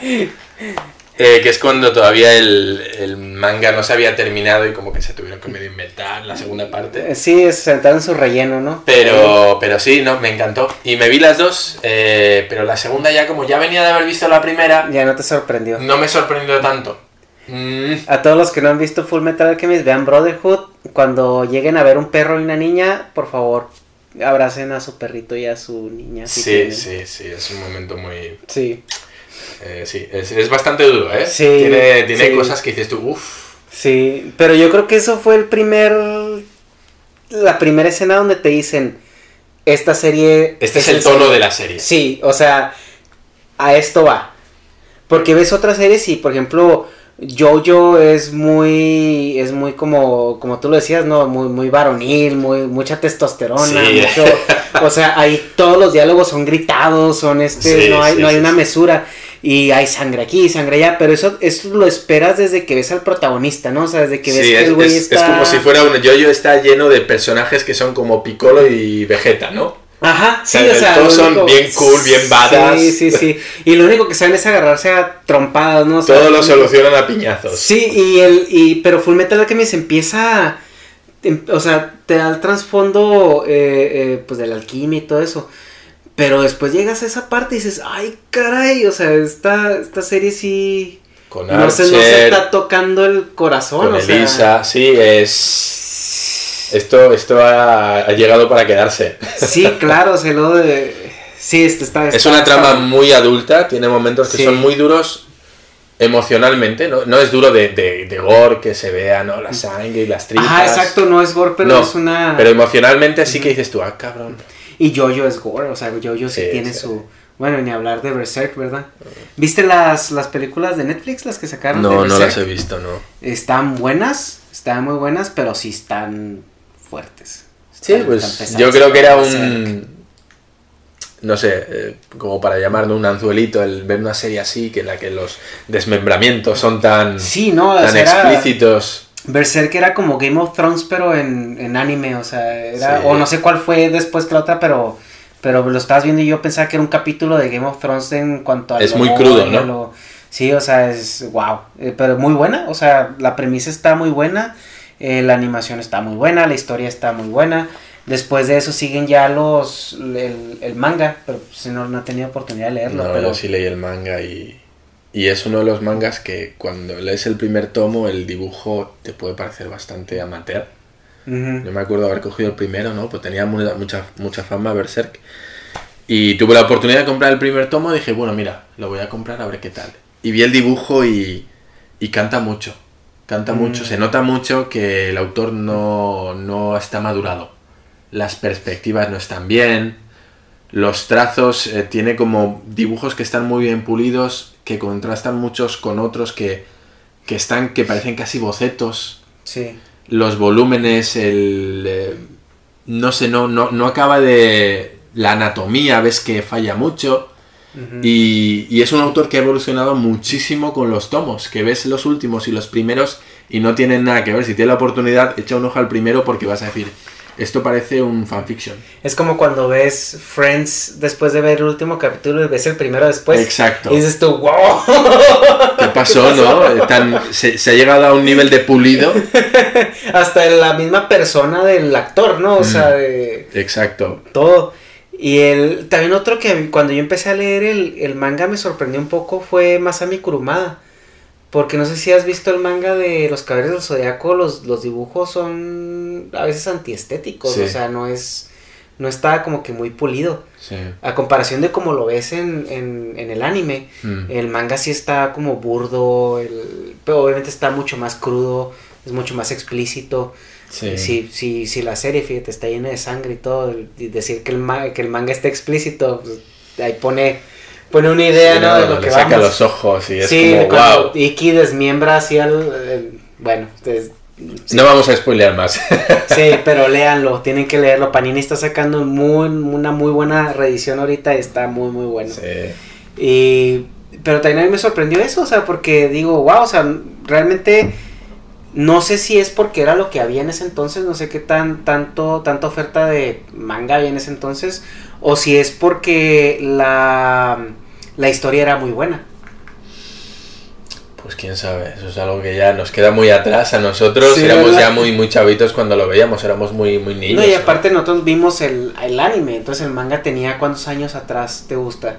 eh, que es cuando todavía el, el manga no se había terminado y como que se tuvieron que medio inventar la segunda parte. Sí, es sentaron su relleno, ¿no? Pero, pero sí, no, me encantó. Y me vi las dos, eh, pero la segunda ya, como ya venía de haber visto la primera, Ya no te sorprendió. no me sorprendió tanto. Mm, A todos los que no han visto Full Metal Alchemist, vean Brotherhood. Cuando lleguen a ver un perro y una niña, por favor, abracen a su perrito y a su niña. si sí, tienen. sí, sí, es un momento muy... Sí, eh, sí, es, es bastante duro, ¿eh? Sí, tiene tiene sí. cosas que dices tú, uff. sí. Pero yo creo que eso fue el primer. La primera escena donde te dicen. Esta serie. Este es el tono de la serie. Sí, o sea, a esto va. Porque ves otras series y, por ejemplo, Jojo es muy, es muy como, como tú lo decías, ¿no? Muy, muy varonil, muy, mucha testosterona, Sí. mucho, o sea, ahí todos los diálogos son gritados, son este, no hay, no hay una mesura. Y hay sangre aquí, sangre allá, pero eso, eso lo esperas desde que ves al protagonista, ¿no? O sea, desde que ves Sí, que es, el güey es- está... es como si fuera un yoyo está lleno de personajes que son como Piccolo y Vegeta, ¿no? Ajá, sí, o sea, todos son bien cool, bien badass. Sí, sí, sí. Y lo único que saben es agarrarse a trompadas, ¿no? O sea, Todo lo solucionan a piñazos. Sí, y el, y, pero Full Metal Alchemist empieza, em- o sea, te da el trasfondo, eh, eh, pues, de la alquimia y todo eso. Pero después llegas a esa parte y dices, ay, caray, o sea, esta, esta serie sí... Con No se, Archer, no se está tocando el corazón, con o sea... Elisa, sí, es... Esto, esto ha, ha llegado para quedarse. Sí, claro, se lo de... Sí, este está... Es está- una trama está- muy adulta, tiene momentos que Sí. son muy duros emocionalmente, ¿no? No es duro de, de, de gore, que se vea, ¿no? La sangre y las tripas. Ajá, exacto, no es gore, pero No, es una... Pero emocionalmente sí que dices tú, ah, cabrón. Y Jojo es gore, o sea, Jojo sí, Sí, tiene sí. su... Bueno, ni hablar de Berserk, ¿verdad? ¿Viste las, las películas de Netflix, las que sacaron? de No, no las he visto, no. Están buenas, están muy buenas, pero sí están fuertes. Sí, Están- pues están pesadas yo creo que era un... No sé, eh, como para llamarlo un anzuelito, el ver una serie así, que en la que los desmembramientos son tan, Sí, no, tan explícitos. Berserk era como Game of Thrones, pero en, en anime, o sea, era, Sí. o no sé cuál fue después que la otra, pero, pero lo estabas viendo y yo pensaba que era un capítulo de Game of Thrones en cuanto a... Es lo muy crudo, ¿no? lo- sí, o sea, es wow, eh, pero muy buena, o sea, la premisa está muy buena, eh, la animación está muy buena, la historia está muy buena. Después de eso siguen ya los el, el manga, pero si no, no he tenido oportunidad de leerlo. No, pero yo sí leí el manga y, y es uno de los mangas que cuando lees el primer tomo el dibujo te puede parecer bastante amateur. Yo me acuerdo haber cogido el primero, ¿no? Pues tenía mu- mucha, mucha fama Berserk. Y tuve la oportunidad de comprar el primer tomo y dije, bueno, mira, lo voy a comprar a ver qué tal. Y vi el dibujo y, y canta mucho. Canta Mm. mucho. Se nota mucho que el autor no, no está madurado. Las perspectivas no están bien. Los trazos eh, tiene como dibujos que están muy bien pulidos, que contrastan muchos con otros que, que están, que parecen casi bocetos Sí. los volúmenes, el... eh, no sé, no, no, no acaba de... La anatomía, ves que falla mucho. Y, y es un autor que ha evolucionado muchísimo con los tomos, que ves los últimos y los primeros y no tienen nada que ver. Si tienes la oportunidad, echa un ojo al primero porque vas a decir, esto parece un fanfiction. Es como cuando ves Friends después de ver el último capítulo y ves el primero después. Exacto. Y dices tú, wow. ¿Qué pasó, no? Tan- se, se ha llegado a un nivel de pulido. Hasta la misma persona del actor, ¿no? O sea, de Exacto. todo. Y el, también otro que cuando yo empecé a leer el, el manga me sorprendió un poco fue Masami Kurumada. Porque no sé si has visto el manga de los caballeros del zodiaco, los, los dibujos son a veces antiestéticos, Sí. o sea, no es, no está como que muy pulido. Sí. A comparación de como lo ves en, en, en el anime, Mm. el manga sí está como burdo, el, pero obviamente está mucho más crudo, es mucho más explícito. Sí. Si, si, si la serie, fíjate, está llena de sangre y todo, y decir que el, ma- que el manga está explícito, pues, ahí pone, pone una idea, Sí, ¿no? De lo le que saca vamos. los ojos y es sí, como, cuando wow. Iki desmiembra así al... el- bueno, entonces, sí. No vamos a spoilear más. Sí, pero léanlo, tienen que leerlo. Panini está sacando muy, una muy buena reedición ahorita y está muy, muy bueno. Sí. Y, pero también a mí me sorprendió eso, o sea, porque digo, wow, o sea, realmente no sé si es porque era lo que había en ese entonces, no sé qué tan tanto tanta oferta de manga había en ese entonces, o si es porque la, la historia era muy buena. Pues quién sabe, eso es algo que ya nos queda muy atrás a nosotros. Sí, éramos ¿verdad? ya muy, muy chavitos cuando lo veíamos, éramos muy, muy niños. no, y ¿no? aparte nosotros vimos el, el anime, entonces el manga tenía cuántos años atrás te gusta?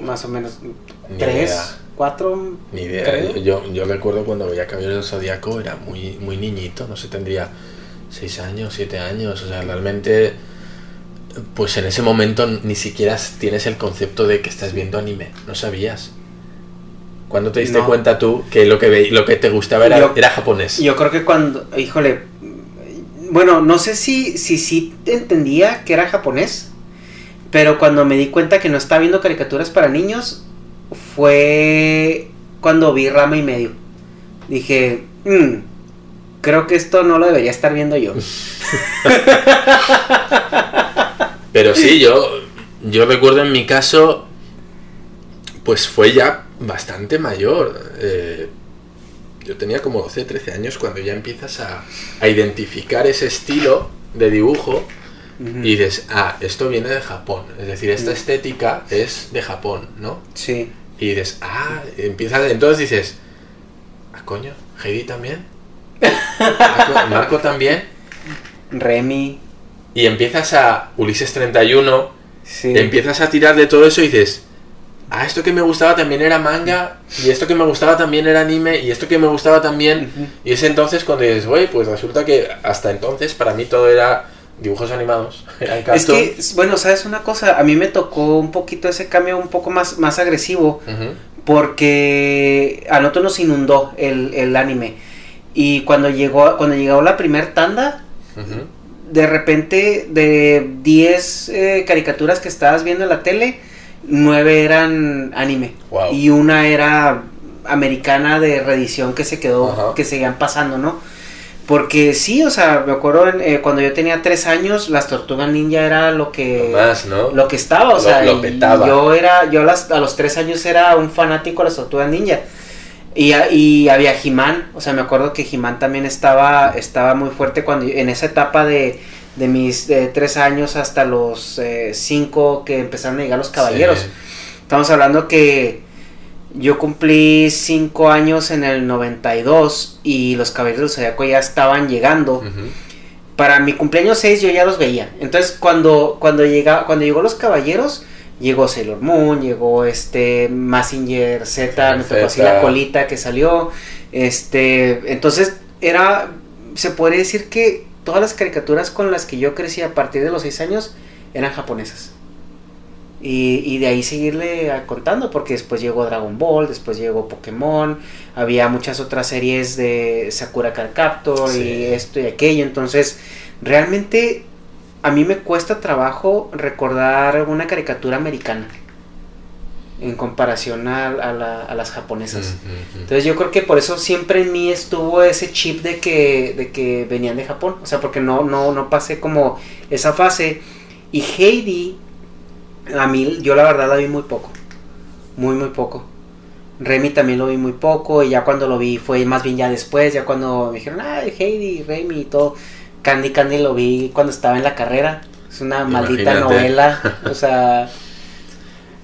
Más o menos Ni tres, idea. cuatro, Ni idea. creo. Yo, yo recuerdo cuando veía Caballeros del Zodíaco era muy, muy niñito, no sé, tendría 6 años, 7 años. O sea, realmente, pues en ese momento ni siquiera tienes el concepto de que estás viendo anime, no sabías. ¿Cuándo te diste No. cuenta tú que lo que, ve- lo que te gustaba era, Yo- era japonés? Yo creo que cuando, híjole, bueno, no sé si si sí entendía que era japonés, pero cuando me di cuenta que no estaba viendo caricaturas para niños fue cuando vi Rama y medio. Dije, "Mm, creo que esto no lo debería estar viendo yo. Pero sí, yo, yo recuerdo en mi caso, pues fue ya bastante mayor. Eh, yo tenía como 12, 13 años cuando ya empiezas a, a identificar ese estilo de dibujo y dices, ah, esto viene de Japón. Es decir, esta estética es de Japón, ¿no? Sí. Y dices, ah, empiezas, entonces dices, ah, coño, Heidi también. Marco, Marco también. Remy. Y empiezas a Ulises 31, Sí. empiezas a tirar de todo eso y dices, ah, esto que me gustaba también era manga, y esto que me gustaba también era anime, y esto que me gustaba también. Y es entonces cuando dices, güey, pues resulta que hasta entonces para mí todo era dibujos animados. Eran Es que, bueno, ¿sabes una cosa? A mí me tocó un poquito ese cambio un poco más, más agresivo. Ujú. porque a nosotros nos inundó el, el anime. Y cuando llegó, cuando llegó la primer tanda, Ujú. De repente de 10 eh, caricaturas que estabas viendo en la tele, 9 eran anime. Wow. Y una era americana de reedición que se quedó, Ajá. que seguían pasando, ¿no? Porque sí, o sea, me acuerdo en, eh, cuando yo tenía 3 años, las tortugas ninja era lo que... Lo más, ¿no? lo que estaba, o Lo- sea, lo y petaba. yo era, yo a, las- a los tres años era un fanático de las tortugas ninja. Y, había He-Man, o sea, me acuerdo que He-Man también estaba, estaba muy fuerte cuando en esa etapa de, de mis de tres años hasta los eh, cinco que empezaron a llegar los caballeros. Sí. Estamos hablando que yo cumplí cinco años en el 92 y los caballeros del Zodiaco ya estaban llegando para mi cumpleaños 6 yo ya los veía. Entonces cuando cuando llega cuando llegó los caballeros llegó Sailor Moon, llegó este Massinger Z, me tocó así la colita que salió. Este, entonces era se puede decir que todas las caricaturas con las que yo crecí a partir de los 6 años eran japonesas. Y, y de ahí seguirle contando, porque después llegó Dragon Ball, después llegó Pokémon, había muchas otras series de Sakura Card Captor Sí. y esto y aquello. Entonces, realmente a mí me cuesta trabajo recordar una caricatura americana en comparación a, a la- a las japonesas. Entonces yo creo que por eso siempre en mí estuvo ese chip de que, de que venían de Japón. O sea, porque no, no, no pasé como esa fase. Y Heidi, a mí, yo la verdad la vi muy poco. Muy, muy poco. Remy también lo vi muy poco. Y ya cuando lo vi fue más bien ya después. Ya cuando me dijeron, ay, Heidi, Remy y todo. Candy Candy lo vi cuando estaba en la carrera. Es una maldita novela. O sea,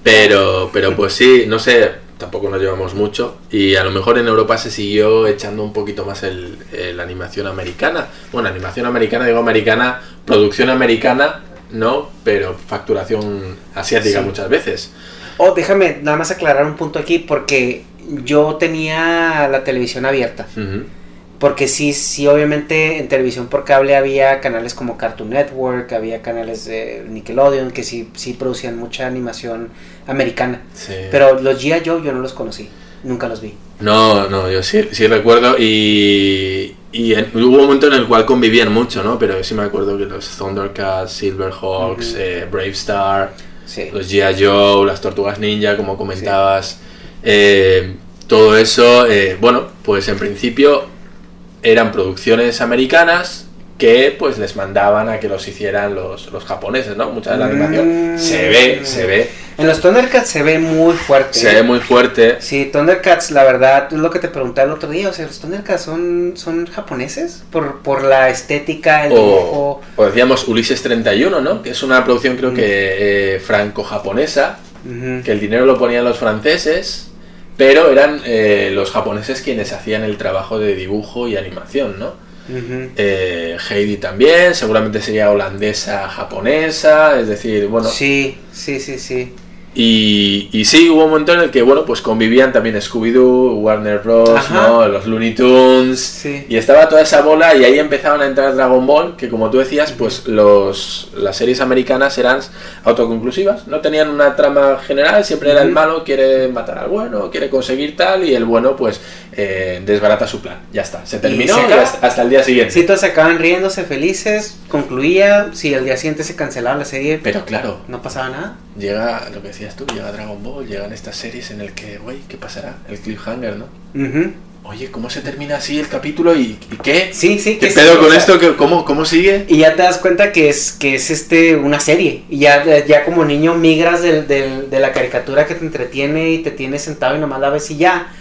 Pero, pero pues sí, no sé, tampoco nos llevamos mucho. Y a lo mejor en Europa se siguió echando un poquito más el, animación americana. Bueno, animación americana, digo americana, producción americana, no, pero facturación asiática Sí. muchas veces. Oh, déjame nada más aclarar un punto aquí porque yo tenía la televisión abierta. Porque sí, sí, obviamente en televisión por cable había canales como Cartoon Network, había canales de Nickelodeon que sí, sí producían mucha animación americana. Sí. Pero los G.I. Joe yo no los conocí, nunca los vi. No, no, yo sí, sí recuerdo y, y en- hubo un momento en el cual convivían mucho, ¿no? Pero sí me acuerdo que los Thundercats, Silverhawks, Ujú. eh, Brave Star, Sí. los G.I. Joe, las Tortugas Ninja, como comentabas, eh, todo eso, eh, bueno, pues en principio eran producciones americanas que pues les mandaban a que los hicieran los, los japoneses, ¿no? Mucha de la animación Mm. se ve, se ve, En los Thundercats se ve muy fuerte. se ve muy fuerte. Sí, Thundercats, la verdad, es lo que te pregunté el otro día. O sea, los Thundercats son, son japoneses por, por la estética, el O, dibujo. o decíamos Ulises 31, ¿no? Que es una producción creo Mm. que eh, franco-japonesa, que el dinero lo ponían los franceses, pero eran eh, los japoneses quienes hacían el trabajo de dibujo y animación, ¿no? Ujú. Eh, Heidi también, seguramente sería holandesa, japonesa, es decir, bueno, Sí, sí, sí, sí. Y, y sí, hubo un momento en el que, bueno, pues convivían también Scooby-Doo, Warner Bros., Ajá. ¿no? Los Looney Tunes, Sí. y estaba toda esa bola y ahí empezaban a entrar Dragon Ball, que como tú decías, pues los, las series americanas eran autoconclusivas, no tenían una trama general, siempre era el malo, quiere matar al bueno, quiere conseguir tal, y el bueno pues eh, desbarata su plan, ya está, se terminó se y acaba. hasta, hasta el día siguiente. Sí, todos se acaban riéndose felices, concluía, si al día siguiente se cancelaba la serie, Pero claro, no pasaba nada. Llega lo que decías tú, llega Dragon Ball, llegan estas series en el que, güey, ¿qué pasará? El cliffhanger, ¿no? Ujú. Oye, ¿cómo se termina así el capítulo y, y qué? Sí, sí. ¿Qué que pedo sí, o con sea, esto? ¿Qué- ¿Cómo, ¿Cómo sigue? Y ya te das cuenta que es, que es este una serie. Y ya, ya como niño migras del, del- de la caricatura que te entretiene y te tienes sentado y nomás la ves y ya.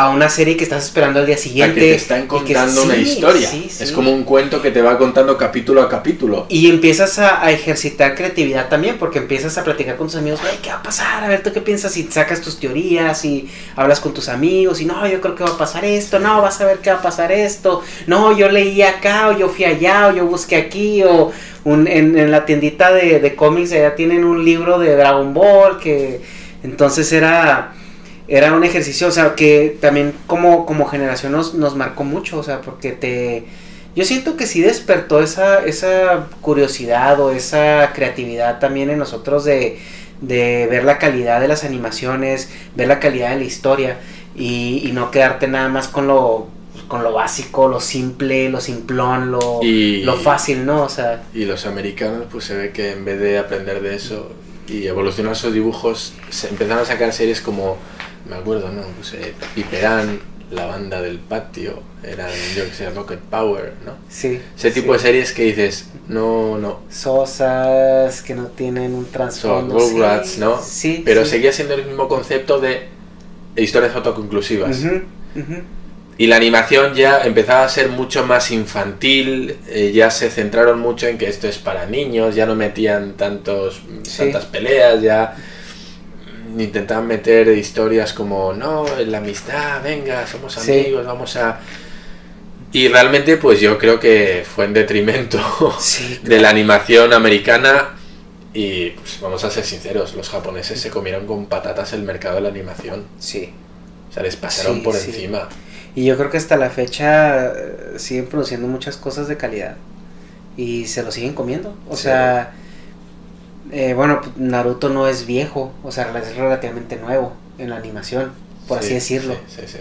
A una serie que estás esperando al día A siguiente. que te están que- contando una sí, historia. sí, sí. Es como un cuento que te va contando capítulo a capítulo. Y empiezas a, a ejercitar creatividad también, porque empiezas a platicar con tus amigos, "Güey, ¿qué va a pasar? A ver, ¿tú qué piensas? Y sacas tus teorías y hablas con tus amigos y no, yo creo que va a pasar esto, no, vas a ver qué va a pasar esto, no, yo leí acá o yo fui allá o yo busqué aquí o un, en, en la tiendita de, de cómics allá tienen un libro de Dragon Ball que entonces era... Era un ejercicio, o sea, que también como, como generación nos, nos marcó mucho, o sea, porque te, yo siento que sí despertó esa, esa curiosidad o esa creatividad también en nosotros de, de ver la calidad de las animaciones, ver la calidad de la historia y, y no quedarte nada más con lo con lo básico, lo simple, lo simplón, lo, Y- lo fácil, ¿no? O sea, Y los americanos, pues se ve que en vez de aprender de eso y evolucionar sus dibujos, se empezaron a sacar series como, me acuerdo, ¿no? Pues eh, Piperán, La Banda del Patio, eran, yo que sé, Rocket Power, ¿no? sí. Ese tipo de series que dices, no, no, Sosas, que no tienen un trasfondo. Rugrats, ¿no? Sí. Pero sí. seguía siendo el mismo concepto de historias autoconclusivas. Y la animación ya empezaba a ser mucho más infantil, eh, ya se centraron mucho en que esto es para niños, ya no metían tantos, tantas peleas, ya intentaban meter historias como, no, la amistad, venga, somos Sí. amigos, vamos a... Y realmente pues yo creo que fue en detrimento Sí, de la animación americana y pues vamos a ser sinceros, los japoneses se comieron con patatas el mercado de la animación, Sí. o sea, les pasaron Sí, por encima. Y yo creo que hasta la fecha eh, siguen produciendo muchas cosas de calidad. Y se lo siguen comiendo. O sea, eh, bueno, Naruto no es viejo. O sea, es relativamente nuevo en la animación, por así Sí, decirlo. Sí, sí, sí.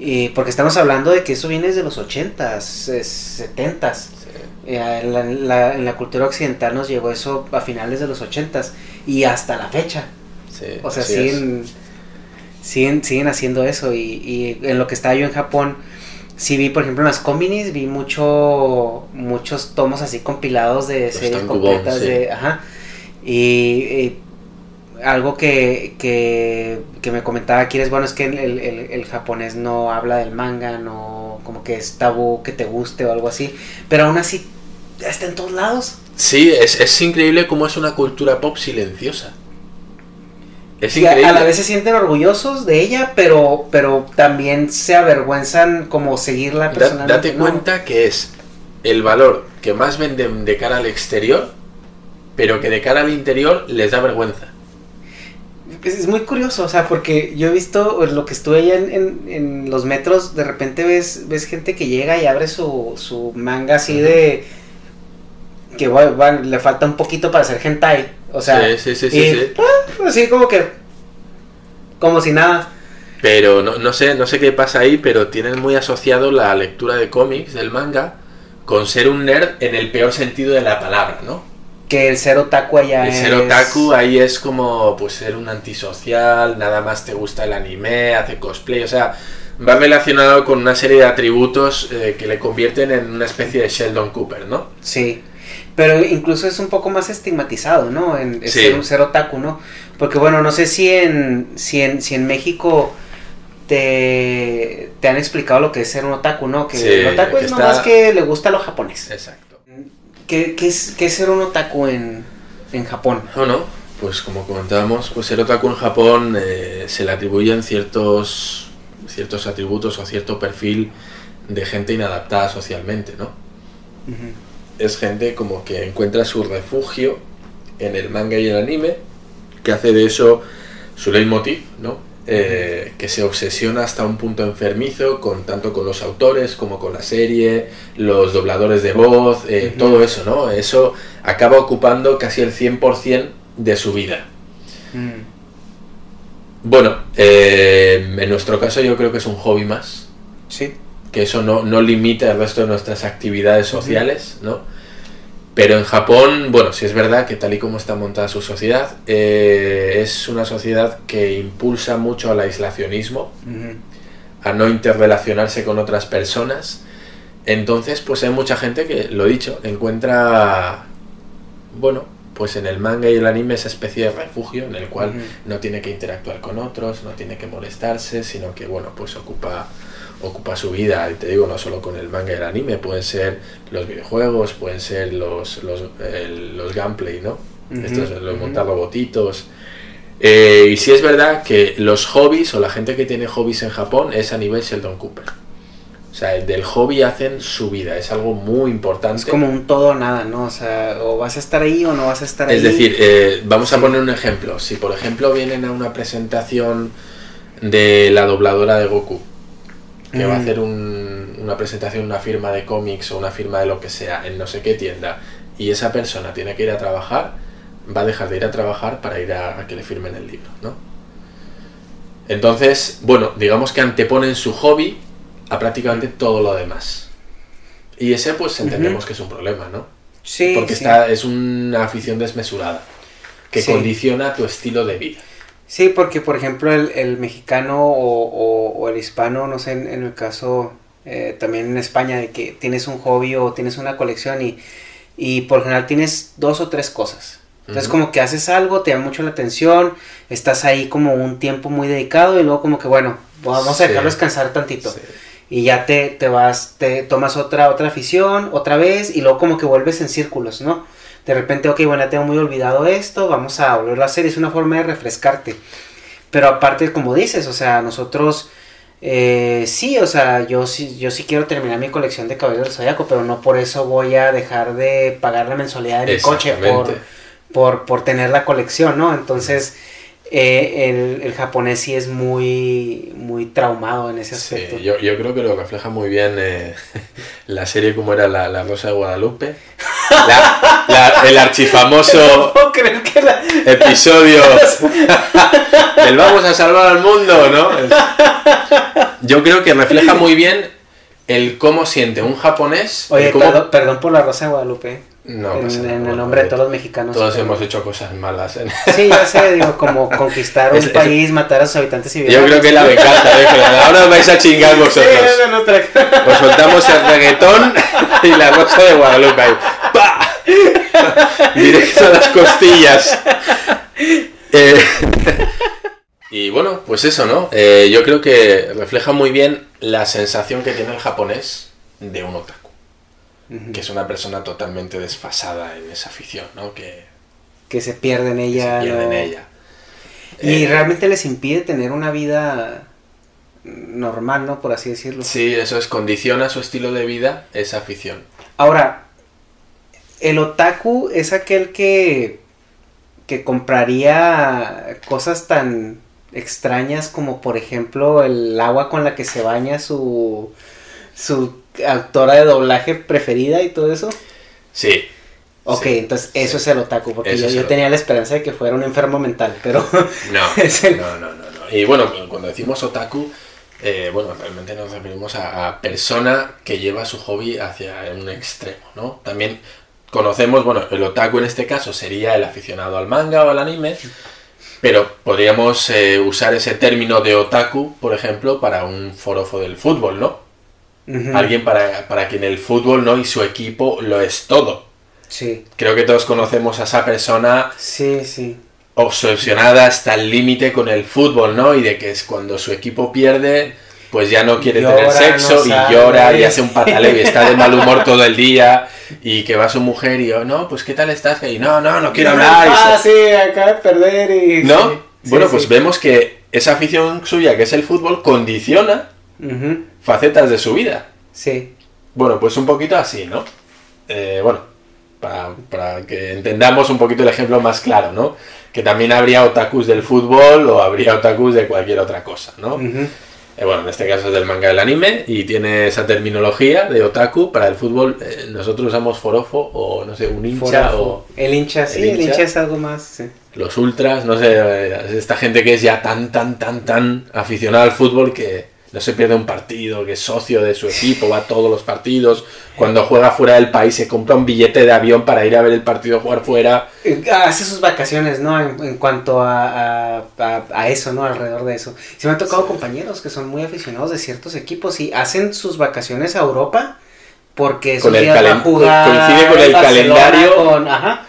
Y porque estamos hablando de que eso viene desde los 80s, eh, 70s. sí. Eh, en, la, en la- en la cultura occidental nos llegó eso a finales de los 80s y hasta la fecha. Sí, O sea, siguen, siguen, siguen haciendo eso. Y, y en lo que estaba yo en Japón, sí vi, por ejemplo, en las Cominis, vi mucho, muchos tomos así compilados de series completas de. Ajá. Y, y algo que, que, que me comentaba aquí es bueno es que el, el- japonés no habla del manga, no como que es tabú que te guste o algo así. Pero aún así está en todos lados. Sí, es, es increíble cómo es una cultura pop silenciosa. Es a, increíble. a la vez se sienten orgullosos de ella, pero, pero también se avergüenzan como seguirla Da- personalmente. date ¿no? cuenta que es el valor que más venden de cara al exterior, pero que de cara al interior les da vergüenza. Es, es muy curioso, o sea, porque yo he visto lo que estuve allá en, en- en los metros, de repente ves, ves gente que llega y abre su, su manga así de... que bueno, bueno, le falta un poquito para hacer hentai. O sea, sí, sí, sí, sí, y, sí. ah, así como que... como si nada. Pero no, no sé, no sé qué pasa ahí, pero tienen muy asociado la lectura de cómics, del manga, con ser un nerd en el peor sentido de la palabra, ¿no? Que el ser otaku allá El es... ser otaku ahí es como pues ser un antisocial, nada más te gusta el anime, hace cosplay, o sea, va relacionado con una serie de atributos eh, que le convierten en una especie de Sheldon Cooper, ¿no? Sí, pero incluso es un poco más estigmatizado, ¿no? En, en Sí. ser un ser otaku, ¿no? Porque bueno, no sé si en, si en, si en México te, te han explicado lo que es ser un otaku, ¿no? Que Sí, el otaku que es está- nomás que le gusta lo japonés. Exacto. ¿Qué, qué es, qué es ser un otaku en, en Japón? ¿O no? Pues como comentábamos, pues el otaku en Japón eh, se le atribuyen ciertos, ciertos atributos o cierto perfil de gente inadaptada socialmente, ¿no? Es gente como que encuentra su refugio en el manga y el anime, que hace de eso su leitmotiv, ¿no? Eh, que se obsesiona hasta un punto enfermizo con tanto con los autores como con la serie, los dobladores de voz, eh, todo eso, ¿no? Eso acaba ocupando casi el 100% de su vida. Mm. Bueno, eh, en nuestro caso yo creo que es un hobby más, Sí. que eso no, no limita el resto de nuestras actividades sociales, ¿no? Pero en Japón, bueno, sí es verdad que tal y como está montada su sociedad, eh, es una sociedad que impulsa mucho al aislacionismo, a no interrelacionarse con otras personas. Entonces, pues hay mucha gente que, lo dicho, encuentra, bueno, pues en el manga y el anime esa especie de refugio en el cual no tiene que interactuar con otros, no tiene que molestarse, sino que, bueno, pues ocupa ocupa su vida, y te digo, no solo con el manga y el anime, pueden ser los videojuegos, pueden ser los, los, los gameplay, ¿no? Ujú, Estos, los ujú. montar robotitos. Eh, y sí es verdad que los hobbies o la gente que tiene hobbies en Japón es a nivel Sheldon Cooper. O sea, del hobby hacen su vida, es algo muy importante. Es como un todo o nada, ¿no? O sea, o vas a estar ahí o no vas a estar ahí. Es decir, eh, vamos a poner un ejemplo. Si por ejemplo vienen a una presentación de la dobladora de Goku, que va a Mm. hacer un- una presentación, una firma de cómics o una firma de lo que sea en no sé qué tienda, y esa persona tiene que ir a trabajar, va a dejar de ir a trabajar para ir a, a que le firmen el libro, ¿no? Entonces, bueno, digamos que anteponen su hobby a prácticamente todo lo demás. Y ese pues entendemos que es un problema, ¿no? Sí. Porque sí. está, es una afición desmesurada que Sí. condiciona tu estilo de vida. Sí, porque por ejemplo el, el mexicano o, o- o el hispano, no sé, en, en el caso eh, también en España, de que tienes un hobby o tienes una colección y, y por general tienes dos o tres cosas. Entonces como que haces algo, te llama mucho la atención, estás ahí como un tiempo muy dedicado y luego como que bueno, vamos a dejarlo descansar tantito. Sí. Y ya te, te vas, te tomas otra, otra afición, otra vez, y luego como que vuelves en círculos, ¿no? De repente, ok, bueno, ya tengo muy olvidado esto, vamos a volverlo a hacer, es una forma de refrescarte. Pero aparte, como dices, o sea, nosotros, eh, sí, o sea, yo sí, yo sí quiero terminar mi colección de caballeros del Zodiaco, pero no por eso voy a dejar de pagar la mensualidad de mi coche por, por, por tener la colección, ¿no? Entonces, eh, el, el japonés sí es muy, muy traumado en ese aspecto. Sí, yo, yo creo que lo refleja muy bien eh, la serie como era la, la Rosa de Guadalupe. La- la- el archifamoso No puedo creer que la... episodio del vamos a salvar al mundo, ¿no? Yo creo que refleja muy bien el cómo siente un japonés. Oye, el cómo- perdón, perdón por la Rosa de Guadalupe. No en, pasa nada, en el nombre de todos los mexicanos. Todos hemos hecho cosas malas. ¿eh? Sí, ya sé, digo, como conquistar un Es- es- país, matar a sus habitantes y Yo creo que es la venganza. Ahora vais a chingar Sí, vosotros. nuestra- Os soltamos el reggaetón y la rosa de Guadalupe ahí. ¡Pa! Directo a las costillas. Eh, y bueno, pues eso, ¿no? Eh, yo creo que refleja muy bien la sensación que tiene el japonés de un otaku. Que es una persona totalmente desfasada en esa afición, ¿no? Que, que se pierde en que ella. se pierde en ella. Y Eh, realmente les impide tener una vida normal, ¿no? Por así decirlo. Sí, eso es, condiciona su estilo de vida esa afición. Ahora, el otaku es aquel que, que compraría cosas tan extrañas como por ejemplo el agua con la que se baña su, su actora de doblaje preferida y todo eso. Sí. Ok, Sí, entonces eso sí. es el otaku, porque Eso yo, tenía la esperanza de que fuera un enfermo mental, pero No, el- no, no, no, no. Y bueno, cuando decimos otaku, eh, bueno, realmente nos referimos a, a persona que lleva su hobby hacia un extremo, ¿no? También conocemos, bueno, el otaku en este caso sería el aficionado al manga o al anime, pero podríamos eh, usar ese término de otaku, por ejemplo, para un forofo del fútbol, ¿no? Alguien para, para quien el fútbol, ¿no? Y su equipo lo es todo. Sí, Creo que todos conocemos a esa persona sí, sí. obsesionada hasta el límite con el fútbol, ¿no? Y de que es cuando su equipo pierde, pues ya no quiere Llora, tener sexo no y sabe. llora y hace un pataleo y está de mal humor todo el día y que va su mujer y yo, no, pues ¿qué tal estás? Y no, no, no quiero hablar. y se- Ah, sí, acaba de perder y... ¿No? sí, bueno, sí. pues vemos que esa afición suya, que es el fútbol, condiciona Facetas de su vida. Sí, Bueno, pues un poquito así, ¿no? Eh, bueno, para, para que entendamos un poquito el ejemplo más claro, ¿no? Que también habría otakus del fútbol o habría otakus de cualquier otra cosa, ¿no? Eh, bueno, en este caso es del manga del anime y tiene esa terminología de otaku. Para el fútbol eh, nosotros usamos forofo o, no sé, un hincha forofo. o El hincha, sí, el el hincha. es algo más, sí. los ultras, no sé, eh, esta gente que es ya tan, tan, tan, tan aficionada al fútbol que no se pierde un partido, que es socio de su equipo, va a todos los partidos, cuando juega fuera del país se compra un billete de avión para ir a ver el partido jugar fuera. Eh, Hace sus vacaciones, ¿no? En, en cuanto a, a, eso, ¿no? Alrededor de eso. Se me han tocado Sí. compañeros que son muy aficionados de ciertos equipos y hacen sus vacaciones a Europa porque Con el va a jugar coincide con el Barcelona calendario. con- ajá.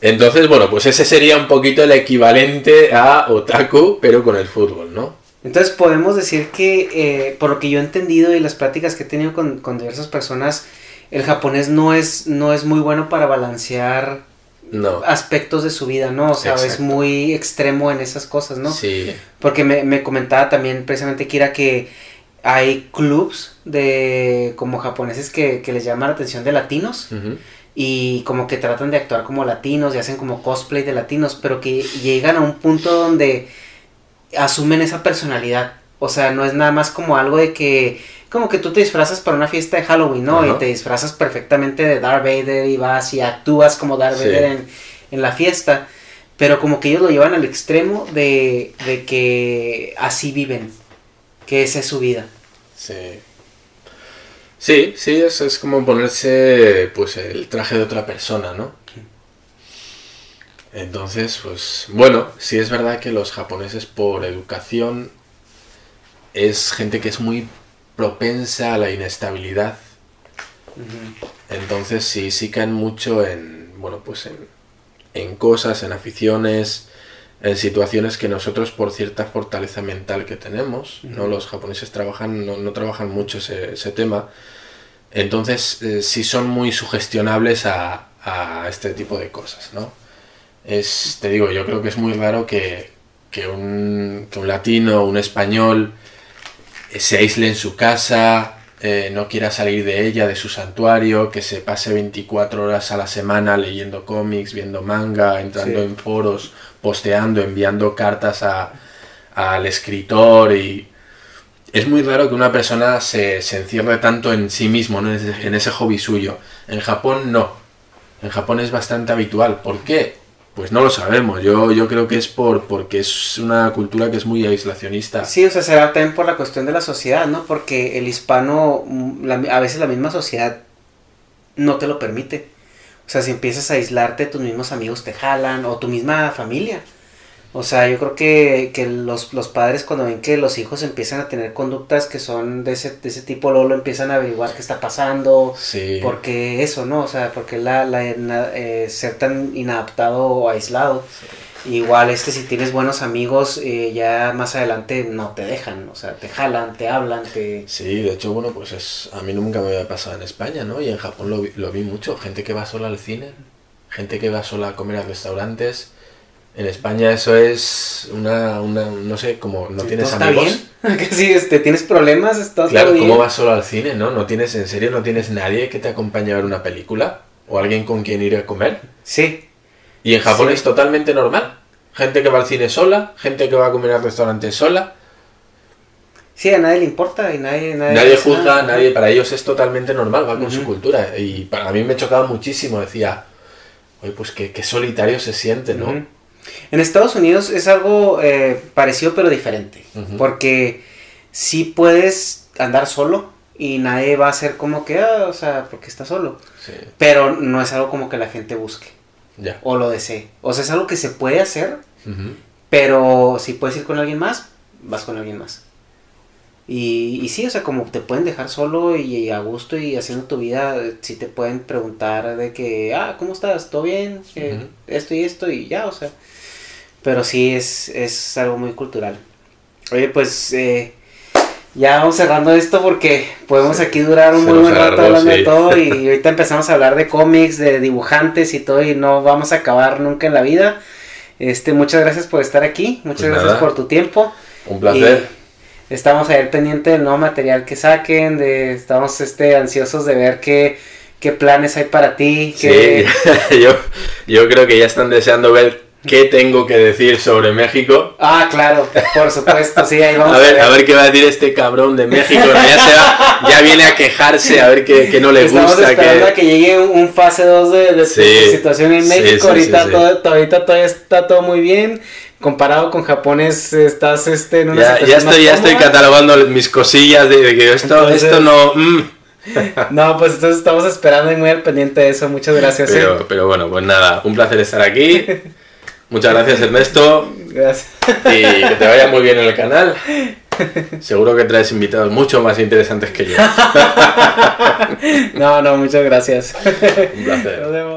Entonces, bueno, pues ese sería un poquito el equivalente a otaku, pero con el fútbol, ¿no? Entonces podemos decir que, eh, por lo que yo he entendido y las pláticas que he tenido con, con diversas personas, el japonés no es, no es muy bueno para balancear No. aspectos de su vida, ¿no? O sea, es muy extremo en esas cosas, ¿no? Sí, Porque me, me comentaba también precisamente Kira que hay clubs de como japoneses que, que les llama la atención de latinos y como que tratan de actuar como latinos y hacen como cosplay de latinos, pero que llegan a un punto donde asumen esa personalidad. O sea, no es nada más como algo de que, como que tú te disfrazas para una fiesta de Halloween, ¿no? Ajá. Y te disfrazas perfectamente de Darth Vader y vas y actúas como Darth Sí. Vader en, en la fiesta. Pero como que ellos lo llevan al extremo de, de que así viven, que esa es su vida. Sí. Sí, sí, es, es como ponerse pues el traje de otra persona, ¿no? Entonces, pues bueno, sí es verdad que los japoneses por educación es gente que es muy propensa a la inestabilidad. Entonces sí, sí caen mucho en, bueno, pues en, en cosas, en aficiones, en situaciones que nosotros por cierta fortaleza mental que tenemos, ¿no? Los japoneses trabajan, no, no trabajan mucho ese, ese tema. Entonces eh, sí son muy sugestionables a, a este tipo de cosas, ¿no? Es, te digo, yo creo que es muy raro que, que, un, que un latino, un español, se aísle en su casa, eh, no quiera salir de ella, de su santuario, que se pase 24 horas a la semana leyendo cómics, viendo manga, entrando Sí. en foros, posteando, enviando cartas a- al escritor y... Es muy raro que una persona se, se encierre tanto en sí mismo, ¿no? en, ese, en ese hobby suyo. En Japón no. En Japón es bastante habitual. ¿Por qué? Pues no lo sabemos. Yo, yo creo que es por porque es una cultura que es muy aislacionista. Sí, o sea, será también por la cuestión de la sociedad, ¿no? Porque el hispano, mm, la- a veces la misma sociedad no te lo permite. O sea, si empiezas a aislarte, tus mismos amigos te jalan, o tu misma familia. O sea, yo creo que, que los, los padres cuando ven que los hijos empiezan a tener conductas que son de ese, de ese tipo, luego lo empiezan a averiguar qué está pasando. Sí. Porque eso, ¿no? O sea, porque la, la eh, ser tan inadaptado o aislado. Igual, este, si tienes buenos amigos, eh, ya más adelante no te dejan, o sea, te jalan, te hablan, te... Sí, de hecho, bueno, pues es a mí nunca me había pasado en España, ¿no? Y en Japón lo vi, lo vi mucho. Gente que va sola al cine, gente que va sola a comer a restaurantes. En España eso es una, una no sé, como no Sí, tienes ¿todo está amigos. bien? que si este, tienes problemas, estás Claro, bien. ¿cómo vas solo al cine, no? ¿No tienes, en serio, no tienes nadie que te acompañe a ver una película? ¿O alguien con quien ir a comer? Sí, Y en Japón Sí. es totalmente normal. Gente que va al cine sola, gente que va a comer al restaurante sola. sí, a nadie le importa y nadie... Nadie, Nadie juzga, nada. nadie, para ellos es totalmente normal, va con su cultura. Y para mí me chocaba muchísimo, decía, oye, pues qué, qué solitario se siente, ¿no? En Estados Unidos es algo eh, parecido pero diferente, porque sí puedes andar solo y nadie va a hacer como que, ah, o sea, porque está solo, Sí, pero no es algo como que la gente busque o lo desee. O sea, es algo que se puede hacer, pero si puedes ir con alguien más, vas con alguien más. Y, y sí, o sea, como te pueden dejar solo y, y a gusto y haciendo tu vida, sí te pueden preguntar de que, ah, ¿cómo estás? ¿Todo bien? Eh, Ujú. Esto y esto y ya, o sea. Pero sí es, es algo muy cultural. Oye, pues eh, ya vamos cerrando esto porque podemos aquí durar un muy buen rato hablando de todo y ahorita empezamos a hablar de cómics, de dibujantes y todo y no vamos a acabar nunca en la vida. Este, muchas gracias por estar aquí, muchas Pues gracias nada. por tu tiempo. Un placer. Estamos ahí pendiente del nuevo material que saquen, de, estamos este, ansiosos de ver qué, qué planes hay para ti. Sí, yo, yo creo que ya están deseando ver qué tengo que decir sobre México. Ah, claro, por supuesto, sí, ahí vamos A ver, a ver qué va a decir este cabrón de México. ¿no? Ya, se va- ya viene a quejarse, a ver qué, qué no le Estamos gusta. esperando que- a que llegue un, fase 2 de, de Sí, situación en México. sí, ahorita. Todo, ahorita todavía está todo muy bien. Comparado con Japón, es- estás este, en una Ya, situación ya más estoy, ya estoy catalogando mis cosillas de, de que esto, Entonces- esto no. mm. No, pues entonces estamos esperando y muy al pendiente de eso. Muchas gracias. eh. Pero, pero bueno, pues nada, un placer estar aquí. Muchas gracias, Ernesto. Gracias. Y que te vaya muy bien en el canal. Seguro que traes invitados mucho más interesantes que yo. No, no, muchas gracias. Un placer. Nos vemos.